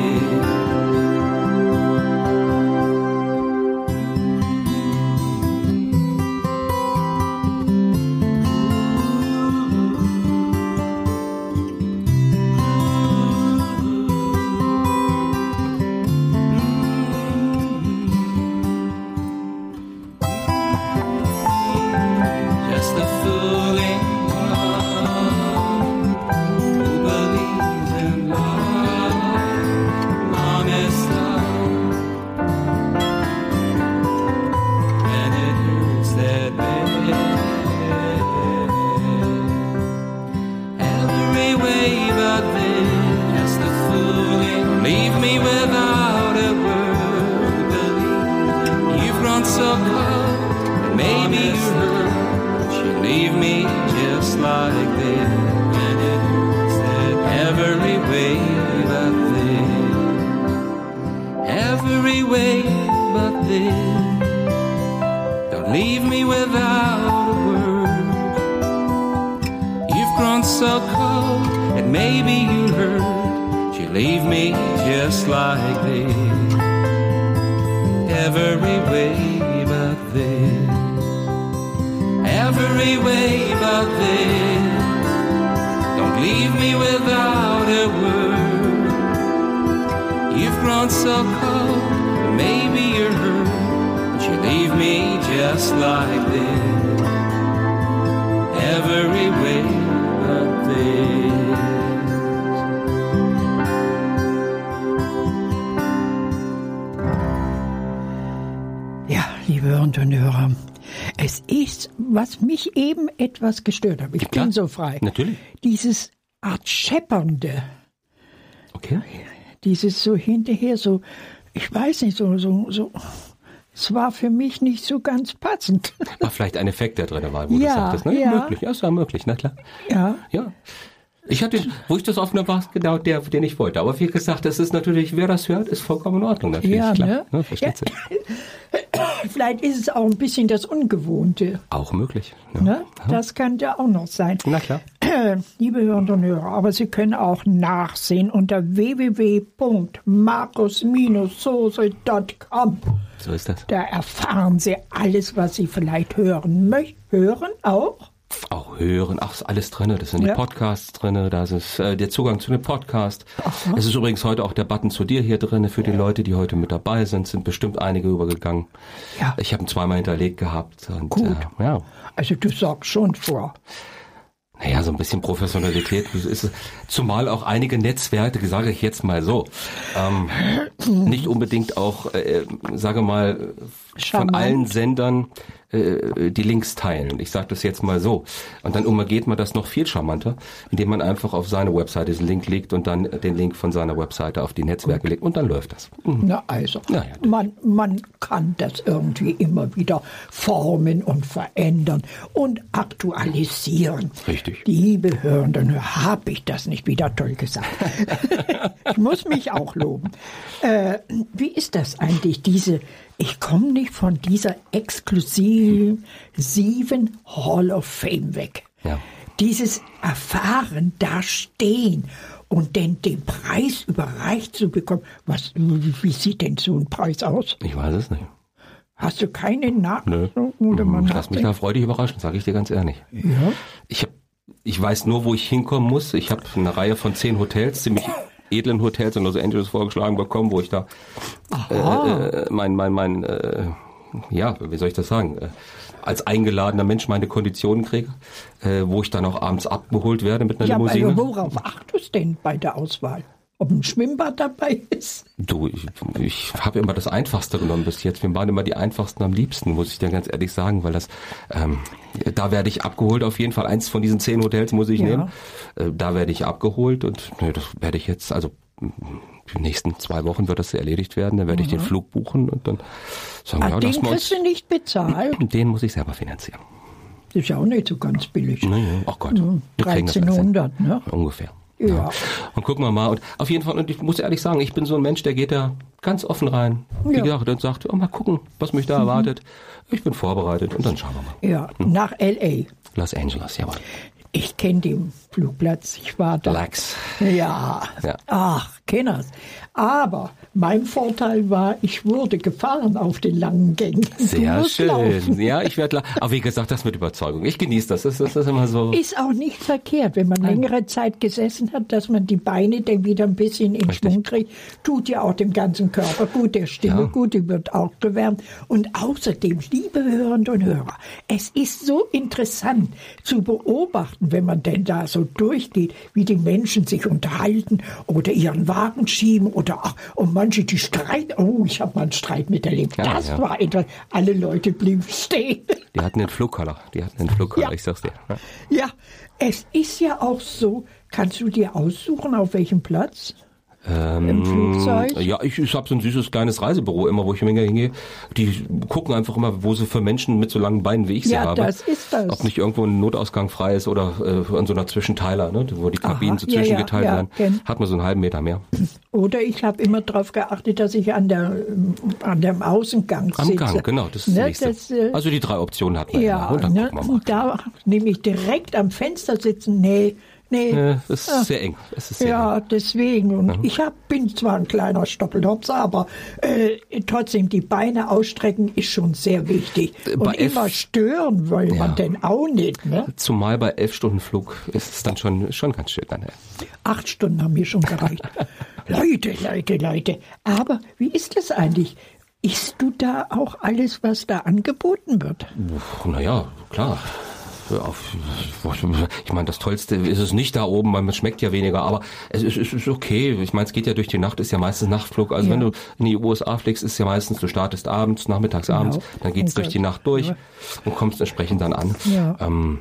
Etwas gestört hat. Ich klar. bin so frei. Natürlich. Dieses Art Scheppernde, Okay. dieses so hinterher, so, ich weiß nicht, so, so, so. Es war für mich nicht so ganz passend. War vielleicht ein Effekt, der drin war, wo du Ja, sagtest, ne? ja. Möglich, ja, es war möglich, na klar. ja. Ja. Ich hatte, wo ich das aufgenommen war, genau der, den ich wollte. Aber wie gesagt, das ist natürlich, wer das hört, ist vollkommen in Ordnung. Natürlich, Ja, klar. ne? Ne, versteht sich. (coughs) Vielleicht ist es auch ein bisschen das Ungewohnte. Auch möglich. Ja. Ne? Das könnte auch noch sein. Na klar. (coughs) Liebe Hörerinnen und Hörer, aber Sie können auch nachsehen unter www.markus-soße.com. So ist das. Da erfahren Sie alles, was Sie vielleicht hören möchten. Hören auch? Auch hören, ach, ist alles drinne. Das sind Ja. die Podcasts drinne, da ist äh, der Zugang zu dem Podcast. Es ist übrigens heute auch der Button zu dir hier drinne für die Leute, die heute mit dabei sind. Sind bestimmt einige übergegangen. Ja. Ich habe ihn zweimal hinterlegt gehabt. Und, Gut. Äh, ja. Also du sagst schon vor. Naja, so ein bisschen Professionalität (laughs) ist es. Zumal auch einige Netzwerke, sage ich jetzt mal so, ähm, (laughs) nicht unbedingt auch, äh, sage mal, von Charmant. allen Sendern äh, die Links teilen. Ich sage das jetzt mal so. Und dann umgeht man das noch viel charmanter, indem man einfach auf seine Webseite diesen Link legt und dann den Link von seiner Webseite auf die Netzwerke legt und dann läuft das. Na also, Ja, ja. Man, man kann das irgendwie immer wieder formen und verändern und aktualisieren. Richtig. Liebe Hörenden, habe ich das nicht wieder toll gesagt? (laughs) ich muss mich auch loben. Äh, wie ist das eigentlich, diese, ich komme nicht von dieser exklusiven Hall of Fame weg. Ja. Dieses Erfahren, da stehen und denn den Preis überreicht zu bekommen. Was, wie, sieht denn so ein Preis aus? Ich weiß es nicht. Hast du keine? Nö. Oder man Ich lass mich da freudig überraschen, sage ich dir ganz ehrlich. ja. Ich hab, ich weiß nur, wo ich hinkommen muss. Ich habe eine Reihe von zehn Hotels, ziemlich edlen Hotels in Los Angeles vorgeschlagen bekommen, wo ich da äh, äh, mein, mein, mein, äh, ja, wie soll ich das sagen, äh, als eingeladener Mensch meine Konditionen kriege, äh, wo ich dann auch abends abgeholt werde mit einer Ja, aber Limousine. worauf achtest du denn bei der Auswahl? Ob ein Schwimmbad dabei ist? Du, ich, ich habe immer das Einfachste genommen bis jetzt. Wir waren immer die Einfachsten am liebsten, muss ich dir ganz ehrlich sagen, weil das, ähm, da werde ich abgeholt auf jeden Fall. Eins von diesen zehn Hotels muss ich Ja. nehmen. Äh, da werde ich abgeholt und ne, das werde ich jetzt, also die nächsten zwei Wochen wird das erledigt werden. Dann werde ich den Flug buchen und dann sagen, Ah, ja, den kriegst du nicht bezahlt. (clears throat) den muss ich selber finanzieren. Das ist ja auch nicht so ganz billig. Naja, ach Gott, das alles hin. 1300, ne? Ungefähr. Ja. Und gucken wir mal. Und auf jeden Fall, und ich muss ehrlich sagen, ich bin so ein Mensch, der geht da ganz offen rein. Wie Ja. Mhm. gesagt, und sagt, oh, mal gucken, was mich da erwartet. Ich bin vorbereitet und dann schauen wir mal. Ja, nach L.A. Los Angeles, jawohl. Ich kenne den Flugplatz. Ich war da. Lax. Ja. Ja. Ach, kenners. Aber mein Vorteil war, ich wurde gefahren auf den langen Gängen. Sehr schön. laufen. Ja, ich werde, aber wie gesagt, das mit Überzeugung. Ich genieße das. Das, das ist immer so. Ist auch nicht verkehrt, wenn man längere Zeit gesessen hat, dass man die Beine dann wieder ein bisschen in Richtig. Schwung kriegt. Tut ja auch dem ganzen Körper gut, der Stimme Ja. gut, die wird auch gewärmt. Und außerdem, liebe Hörerinnen und Hörer, es ist so interessant zu beobachten, wenn man denn da so durchgeht, wie die Menschen sich unterhalten oder ihren Wagen schieben oder ach, und manche, die streiten. Oh, ich habe mal einen Streit miterlebt. Ja, das ja. war etwas. Alle Leute blieben stehen. Die hatten den Flugkoller. Die hatten den Flugkoller, Ja. ich sag's dir. Ja. Ja, es ist ja auch so, kannst du dir aussuchen, auf welchem Platz? Im Flugzeug? Ähm, Ja, ich, ich habe so ein süßes kleines Reisebüro immer, wo ich immer hingehe. Die gucken einfach immer, wo sie für Menschen mit so langen Beinen wie ich sie Ja, habe. das ist das. Ob nicht irgendwo ein Notausgang frei ist oder äh, in so einer Zwischenteiler, ne, wo die Kabinen Aha, so ja, zwischengeteilt ja, ja, werden. kenn. Hat man so einen halben Meter mehr. Oder ich habe immer darauf geachtet, dass ich an, der, an dem Außengang Am sitze. Gang, genau, das ist Ne, das nächste. das, äh, also die drei Optionen hat man Ja, immer. Und dann ne, da nehme ich direkt am Fenster sitzen. Nee, nee. Äh, es ist sehr eng. Es ist sehr eng. Ja, deswegen. Und ich hab, bin zwar ein kleiner Stoppelhopser, aber äh, trotzdem die Beine ausstrecken ist schon sehr wichtig. Und Bei F- immer stören will man Ja. denn auch nicht. Ne? Zumal bei elf Stunden Flug ist es dann schon, schon ganz schön. Dann, ja. Acht Stunden haben mir schon gereicht. (laughs) Leute, Leute, Leute. Aber wie ist das eigentlich? Isst du da auch alles, was da angeboten wird? Naja, klar. Auf- Ich meine, das Tollste ist es nicht da oben, weil man schmeckt ja weniger, aber es ist, es ist okay. Ich meine, es geht ja durch die Nacht, ist ja meistens Nachtflug. Also Ja. wenn du in die USA fliegst, ist ja meistens, du startest abends, nachmittags, abends, Genau. dann geht's durch die Nacht durch und kommst entsprechend dann an. Ja. Ähm,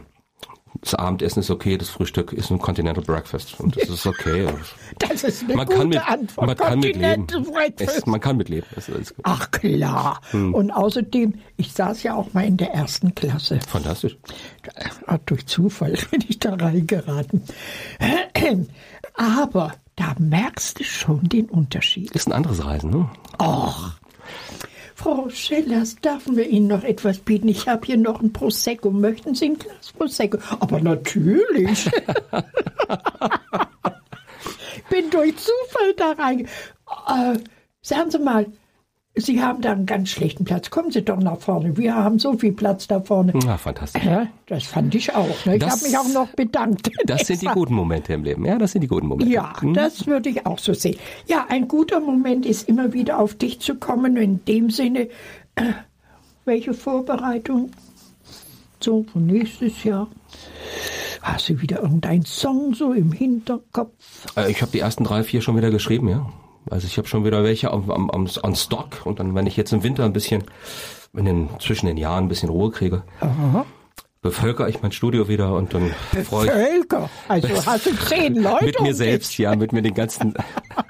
das Abendessen ist okay, das Frühstück ist ein Continental Breakfast und das ist okay. (laughs) Das ist eine Man gute kann mit, Antwort. man kann mitleben. Continental Breakfast. Es, man kann mitleben. Ach klar. Hm. Und außerdem, ich saß ja auch mal in der ersten Klasse. fantastisch. Ah, durch Zufall (laughs) bin ich da reingeraten. (clears throat) Aber da merkst du schon den Unterschied. Ist ein anderes Reisen, ne? Och. Frau Schellers, dürfen wir Ihnen noch etwas bieten? Ich habe hier noch ein Prosecco. Möchten Sie ein Glas Prosecco? Aber natürlich. (laughs) bin durch Zufall da rein. Äh, sagen Sie mal, Sie haben da einen ganz schlechten Platz. Kommen Sie doch nach vorne. Wir haben so viel Platz da vorne. Ja, fantastisch. Ja, das fand ich auch. Ne? Ich habe mich auch noch bedankt. (laughs) Das sind die guten Momente im Leben. Ja, das sind die guten Momente. Ja, Hm? das würde ich auch so sehen. Ja, ein guter Moment ist immer wieder auf dich zu kommen. In dem Sinne, äh, welche Vorbereitung? So, für nächstes Jahr. Hast du wieder irgendeinen Song so im Hinterkopf? Äh, Ich habe die ersten drei, vier schon wieder geschrieben, ja. Also ich habe schon wieder welche am, am, am, on Stock und dann, wenn ich jetzt im Winter ein bisschen, in den, zwischen den Jahren ein bisschen Ruhe kriege, bevölker ich mein Studio wieder und dann freue ich Völker. Also hast du zehn (laughs) Leute mit um mir dich. selbst, ja, mit mir den ganzen (laughs)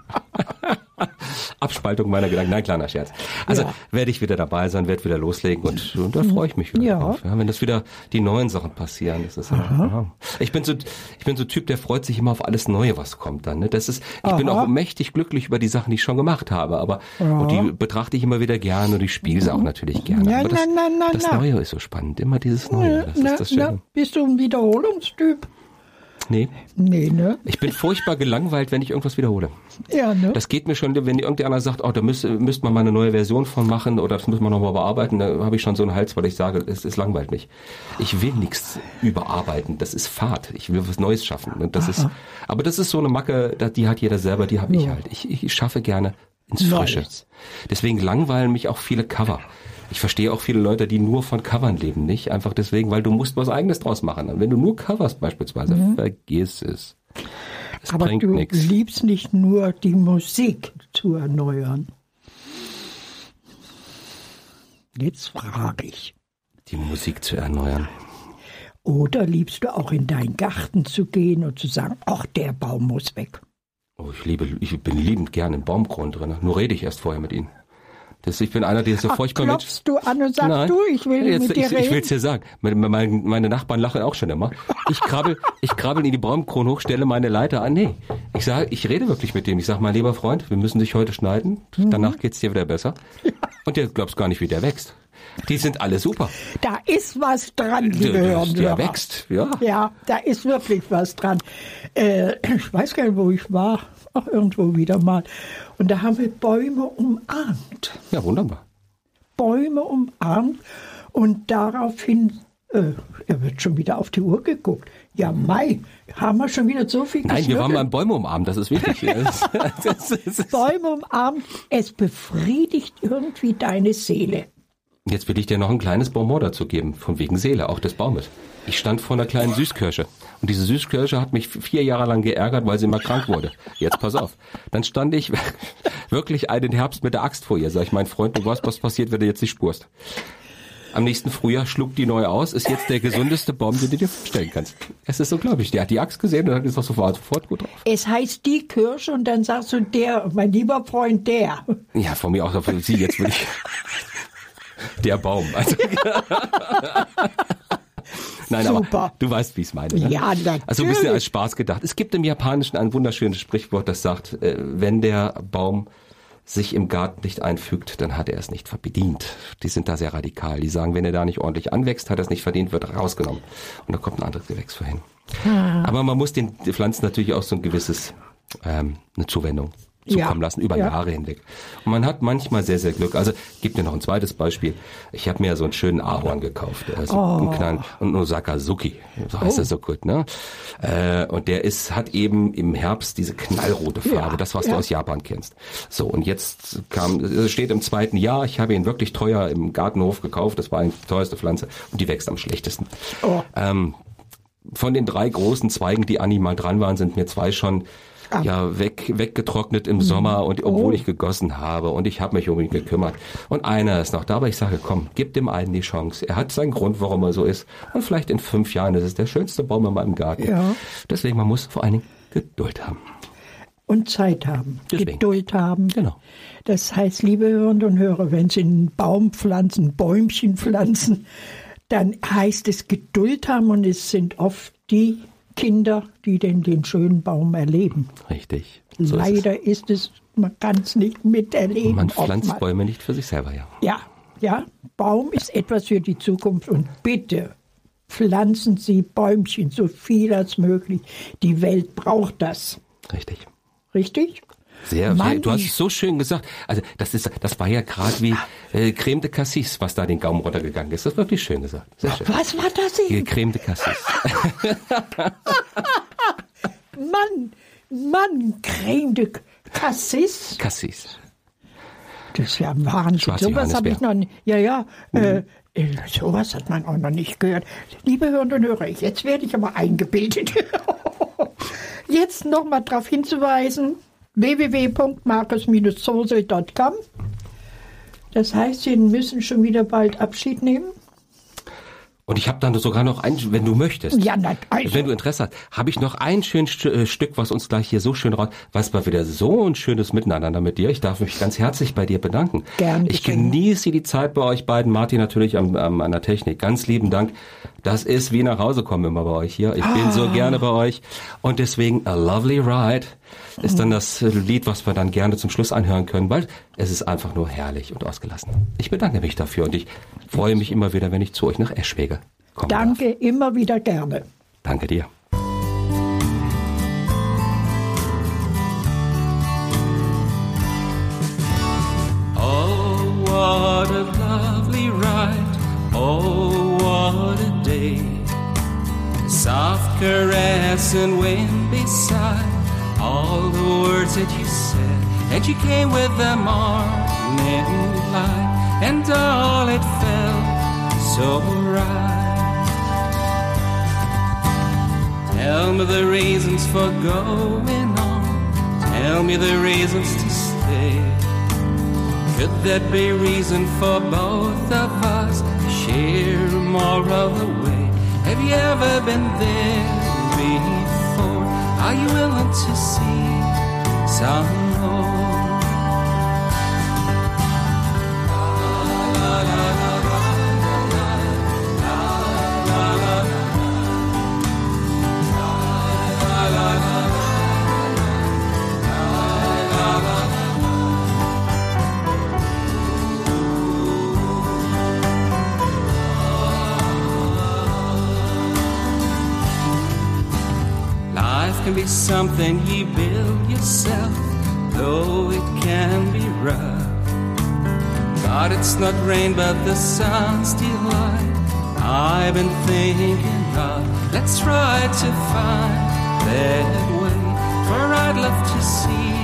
Abspaltung meiner Gedanken. Nein, kleiner Scherz. Also Ja. werde ich wieder dabei sein, werde wieder loslegen und, und da freue ich mich wieder Ja. drauf. Ja, wenn das wieder die neuen Sachen passieren, das ist ja. Ich bin so, ich bin so Typ, der freut sich immer auf alles Neue, was kommt dann. Ne? Das ist, ich bin Aha. auch mächtig glücklich über die Sachen, die ich schon gemacht habe, aber und die betrachte ich immer wieder gerne und ich spiele sie auch natürlich gerne. Ja, aber das, na, na, na, das. Neue ist so spannend, immer dieses Neue. Das ist das Schöne. bist du ein Wiederholungstyp? Nee, Nee, ne? ich bin furchtbar gelangweilt, wenn ich irgendwas wiederhole. Ja, ne? Das geht mir schon, wenn irgendeiner sagt, oh, da müsste, müsste man mal eine neue Version von machen oder das müssen wir nochmal bearbeiten, da habe ich schon so einen Hals, weil ich sage, es, es langweilt mich. Ich will nichts überarbeiten, das ist Fahrt. Ich will was Neues schaffen. Und das ist, aber das ist so eine Macke, die hat jeder selber, die habe ich Ja. halt. Ich, ich schaffe gerne ins Neues. Frische. Deswegen langweilen mich auch viele Cover. Ich verstehe auch viele Leute, die nur von Covern leben, nicht einfach deswegen, weil du musst was eigenes draus machen. Und wenn du nur coverst beispielsweise, vergiss es. Es Mhm. Aber du nichts. liebst nicht nur die Musik zu erneuern. Jetzt frage ich. Die Musik zu erneuern. Oder liebst du auch in deinen Garten zu gehen und zu sagen, ach, der Baum muss weg? Oh, ich liebe, ich bin liebend gern im Baumkronen drin. Nur rede ich erst vorher mit ihnen. Das, ich bin einer, der ist so Ach, furchtbar mit. klopfst du an und sagst, du, ich will Jetzt, mit dir ich, ich reden? will's dir sagen. Meine, meine, Nachbarn lachen auch schon immer. Ich krabbel, ich krabbel in die Baumkrone hoch, stelle meine Leiter an. Nee, ich sage, ich rede wirklich mit dem. Ich sage, mein lieber Freund, wir müssen dich heute schneiden. Mhm. Danach geht's dir wieder besser. Und der glaubst gar nicht, wie der wächst. Die sind alle super. Da ist was dran, Der, liebe der, Hörer. der wächst, ja. Ja, da ist wirklich was dran. Äh, ich weiß gar nicht, wo ich war. Ach, irgendwo wieder mal. Und da haben wir Bäume umarmt. Ja, wunderbar. Bäume umarmt. Und daraufhin, äh, er wird schon wieder auf die Uhr geguckt. Ja, Mai, haben wir schon wieder so viel Nein, wir waren geschnüffelt? beim Bäume umarmen, das ist wichtig. (laughs) Bäume umarmt. Es befriedigt irgendwie deine Seele. Jetzt will ich dir noch ein kleines Bonbon dazu geben, von wegen Seele, auch des Baumes. Ich stand vor einer kleinen Süßkirsche. Und diese Süßkirsche hat mich vier Jahre lang geärgert, weil sie immer krank wurde. Jetzt pass auf. Dann stand ich (laughs) wirklich einen Herbst mit der Axt vor ihr. Sag ich, mein Freund, du weißt, was passiert, wenn du jetzt nicht spurst. Am nächsten Frühjahr schlug die neu aus, ist jetzt der gesundeste Baum, den du dir vorstellen kannst. Es ist so, glaube ich. Der hat die Axt gesehen und hat gesagt, sofort, sofort gut drauf. Es heißt die Kirsche und dann sagst du der, mein lieber Freund, der. Ja, von mir auch, für Sie jetzt will ich. (laughs) Der Baum. Also, (laughs) (laughs) Nein, Super. aber du weißt, wie ich es meine. Ne? Ja, natürlich. Also ein bisschen als Spaß gedacht. Es gibt im Japanischen ein wunderschönes Sprichwort, das sagt, äh, wenn der Baum sich im Garten nicht einfügt, dann hat er es nicht verdient. Die sind da sehr radikal. Die sagen, wenn er da nicht ordentlich anwächst, hat er es nicht verdient, wird rausgenommen. Und da kommt ein anderes Gewächs vorhin. Ah. Aber man muss den Pflanzen natürlich auch so ein gewisses, ähm, eine Zuwendung zukommen Ja. lassen, über Ja. Jahre hinweg. Und man hat manchmal sehr, sehr Glück. Also, gib dir noch ein zweites Beispiel. Ich habe mir so einen schönen Ahorn gekauft. Also Oh. einen kleinen, und nur Sakazuki, so heißt er so gut, ne? Äh, und der ist, hat eben im Herbst diese knallrote Farbe, Ja, das, was du aus Japan kennst. So, und jetzt kam, es steht im zweiten Jahr, ich habe ihn wirklich teuer im Gartenhof gekauft, das war eine teuerste Pflanze und die wächst am schlechtesten. Oh. Ähm, von den drei großen Zweigen, die an ihm mal dran waren, sind mir zwei schon Ah. ja weg weggetrocknet im Sommer und obwohl Oh. ich gegossen habe und ich habe mich um ihn gekümmert und einer ist noch da, aber ich sage, komm, gib dem einen die Chance. Er hat seinen Grund, warum er so ist und vielleicht in fünf Jahren ist es der schönste Baum in meinem Garten. Ja. Deswegen man muss vor allen Dingen Geduld haben. Und Zeit haben, Deswegen. Geduld haben. Genau. Das heißt, liebe Hörerinnen und Hörer, wenn Sie einen Baum pflanzen, Bäumchen pflanzen, dann heißt es Geduld haben und es sind oft die Kinder, die denn den schönen Baum erleben. Richtig. So ist es. Leider ist es, man kann es nicht miterleben. Man pflanzt oftmals. Bäume nicht für sich selber, ja. Ja, ja, Baum ist etwas für die Zukunft und bitte pflanzen Sie Bäumchen so viel als möglich. Die Welt braucht das. Richtig. Richtig? Sehr, Mann, du hast es so schön gesagt. Also das ist, das war ja gerade wie äh, Creme de Cassis, was da den Gaumen runtergegangen ist. Das ist wirklich schön gesagt. Sehr schön. Was war das eben? Creme de Cassis. (laughs) Mann, Mann, Creme de Cassis. Cassis. Das ist ja Wahnsinn. Sowas habe ich noch nicht. Ja, ja. Äh, äh, sowas hat man auch noch nicht gehört. Liebe Hörerinnen und Hörer, jetzt werde ich aber eingebildet. (laughs) jetzt nochmal darauf hinzuweisen: www.markus-zosel.com. Das heißt, Sie müssen schon wieder bald Abschied nehmen. Und ich habe dann sogar noch ein, wenn du möchtest. Ja, na, also. Wenn du Interesse hast, habe ich noch ein schönes äh, Stück, was uns gleich hier so schön raus, was war wieder so ein schönes Miteinander mit dir. Ich darf mich ganz herzlich bei dir bedanken. Gern Ich genieße die Zeit bei euch beiden, Martin natürlich am, am, an der Technik. Ganz lieben Dank. Das ist wie nach Hause kommen immer bei euch hier. Ich bin Ah. so gerne bei euch. Und deswegen A Lovely Ride ist dann das äh, Lied, was wir dann gerne zum Schluss anhören können, weil es ist einfach nur herrlich und ausgelassen. Ich bedanke mich dafür und ich freue mich immer wieder, wenn ich zu euch nach Eschwege komme. Danke, immer wieder gerne. Danke dir. Oh, what a lovely ride. Oh, what a day. Soft caress and wind beside all the words that you said. And you came with the morning light, and all it felt so right. Tell me the reasons for going on. Tell me the reasons to stay. Could that be reason for both of us to share more of the way? Have you ever been there before? Are you willing to see some be something you build yourself, though it can be rough. But it's not rain, but the sun's delight. I've been thinking of, let's try to find that way. For I'd love to see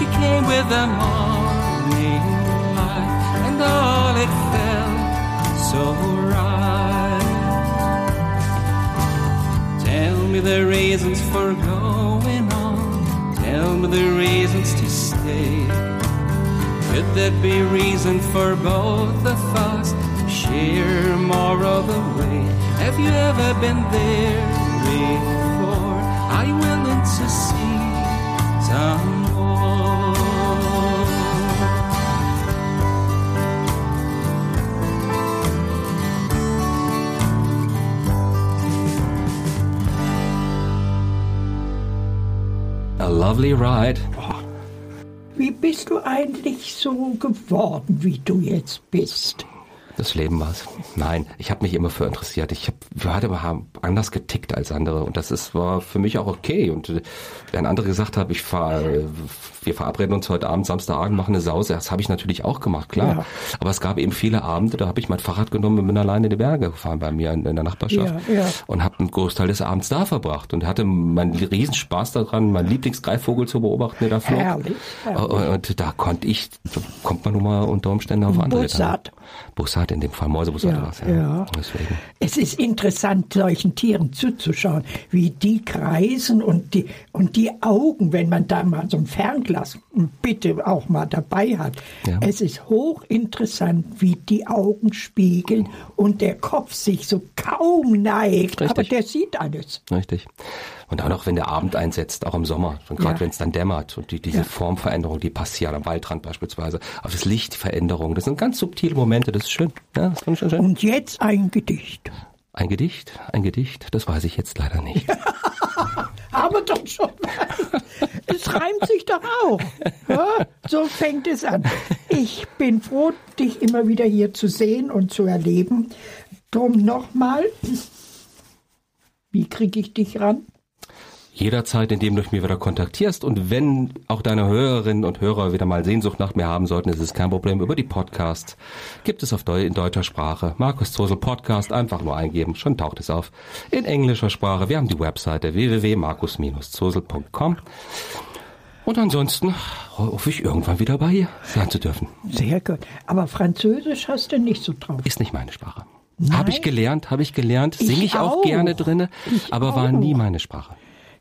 you came with the morning light, and all it felt so right. Tell me the reasons for going on. Tell me the reasons to stay. Could that be reason for both of us share more of the way? Have you ever been there before? Are you willing to see some lovely ride. Oh, wie bist du eigentlich so geworden, wie du jetzt bist? Das Leben war's. Nein, ich habe mich immer für interessiert. Ich habe hatte aber anders getickt als andere und das ist war für mich auch okay. Und äh, wenn andere gesagt haben, ich fahr, äh, wir verabreden uns heute Abend Samstagabend, machen eine Sause, das habe ich natürlich auch gemacht, klar. Ja. Aber es gab eben viele Abende, da habe ich mein Fahrrad genommen und bin alleine in die Berge gefahren bei mir in, in der Nachbarschaft Ja, ja. und habe einen Großteil des Abends da verbracht und hatte meinen Riesenspaß daran, meinen Lieblingsgreifvogel zu beobachten, der da flog. Herrlich, herrlich. Und da konnte ich, da kommt man nun mal unter Umständen auf andere. Bussard. Bussard in dem Fall, Mäusebussard Ja, es, ja. Deswegen. Es ist interessant, solchen Tieren zuzuschauen, wie die kreisen und die, und die Augen, wenn man da mal so ein Fernglas bitte auch mal dabei hat. Ja. Es ist hochinteressant, wie die Augen spiegeln und der Kopf sich so kaum neigt. Richtig. Aber der sieht alles. Richtig. Und auch noch, wenn der Abend einsetzt, auch im Sommer, und gerade Ja. wenn es dann dämmert und die, diese Ja. Formveränderung, die passiert am Waldrand beispielsweise, auch das Lichtveränderung, das sind ganz subtile Momente, das ist schön. Ja, das ist schon schön. Und jetzt ein Gedicht. Ein Gedicht, ein Gedicht, das weiß ich jetzt leider nicht. (laughs) Aber doch schon. Es reimt sich doch auch. So fängt es an. Ich bin froh, dich immer wieder hier zu sehen und zu erleben. Drum nochmal. Wie kriege ich dich ran? Jederzeit, indem du mich wieder kontaktierst und wenn auch deine Hörerinnen und Hörer wieder mal Sehnsucht nach mir haben sollten, ist es kein Problem. Über die Podcasts gibt es auf Deu in deutscher Sprache. Markus Zosel Podcast einfach nur eingeben, schon taucht es auf. In englischer Sprache. Wir haben die Webseite www.markus-zosel.com. Und ansonsten hoffe ich irgendwann wieder bei ihr sein zu dürfen. Sehr gut. Aber Französisch hast du nicht so drauf. Ist nicht meine Sprache. Habe ich gelernt, habe ich gelernt, Ich singe ich auch, auch. gerne drinne, Ich aber war auch. nie meine Sprache.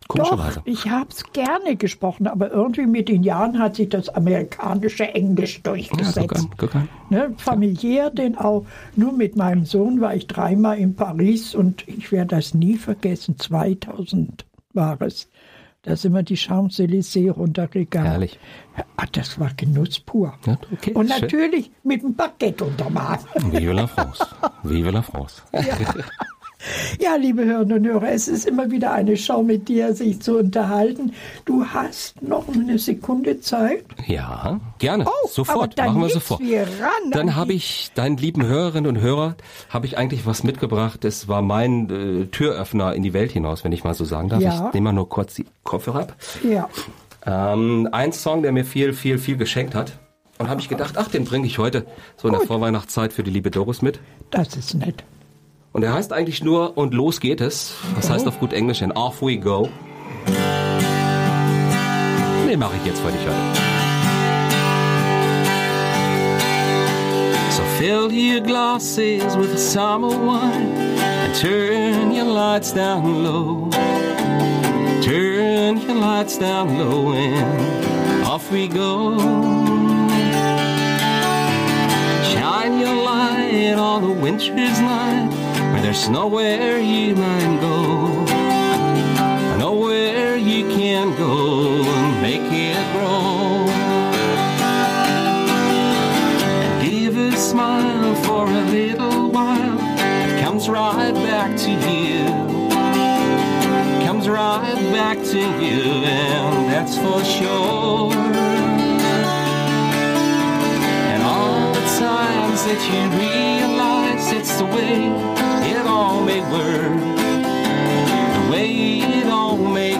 Komischerweise. Doch, ich habe es gerne gesprochen, aber irgendwie mit den Jahren hat sich das amerikanische Englisch Ja, durchgesetzt. guck an, guck an. Ne, familiär denn auch. Nur mit meinem Sohn war ich dreimal in Paris und ich werde das nie vergessen. 2000 war es. Da sind wir die Champs-Élysées runtergegangen. Herrlich. Ah, das war Genuss pur. Ja, okay, und schön. natürlich mit dem Baguette unterm Arm. Vive la France. Vive la France. Ja, (laughs) liebe Hörerinnen und Hörer, es ist immer wieder eine Show mit dir, sich zu unterhalten. Du hast noch eine Sekunde Zeit. Ja, gerne. Oh, sofort. dann Machen wir sofort. wir dann an habe ich deinen lieben Hörerinnen und Hörer, habe ich eigentlich was mitgebracht. Es war mein äh, Türöffner in die Welt hinaus, wenn ich mal so sagen darf. Ja. Ich nehme mal nur kurz die Kopfhörer ab. Ja. Ähm, ein Song, der mir viel, viel, viel geschenkt hat. Und habe ich gedacht, ach, den bringe ich heute so in der. Vorweihnachtszeit für die liebe Doris mit. Das ist nett. Und er heißt eigentlich nur Und los geht es. Das heißt auf gut Englisch in Off We Go. Den mache ich jetzt für dich heute. So fill your glasses with summer wine and turn your lights down low. Turn your lights down low and off we go. Shine your light on the winter's night there's nowhere you might go. Nowhere you can go and make it grow. And give a smile for a little while. It comes right back to you. Comes right back to you, and that's for sure. And all the times that you realize it's the way may work. The way it all may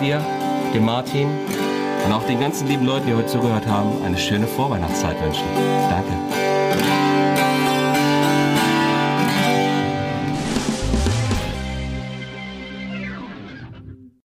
dir, dem Martin und auch den ganzen lieben Leuten, die heute zugehört haben, eine schöne Vorweihnachtszeit wünschen. Danke.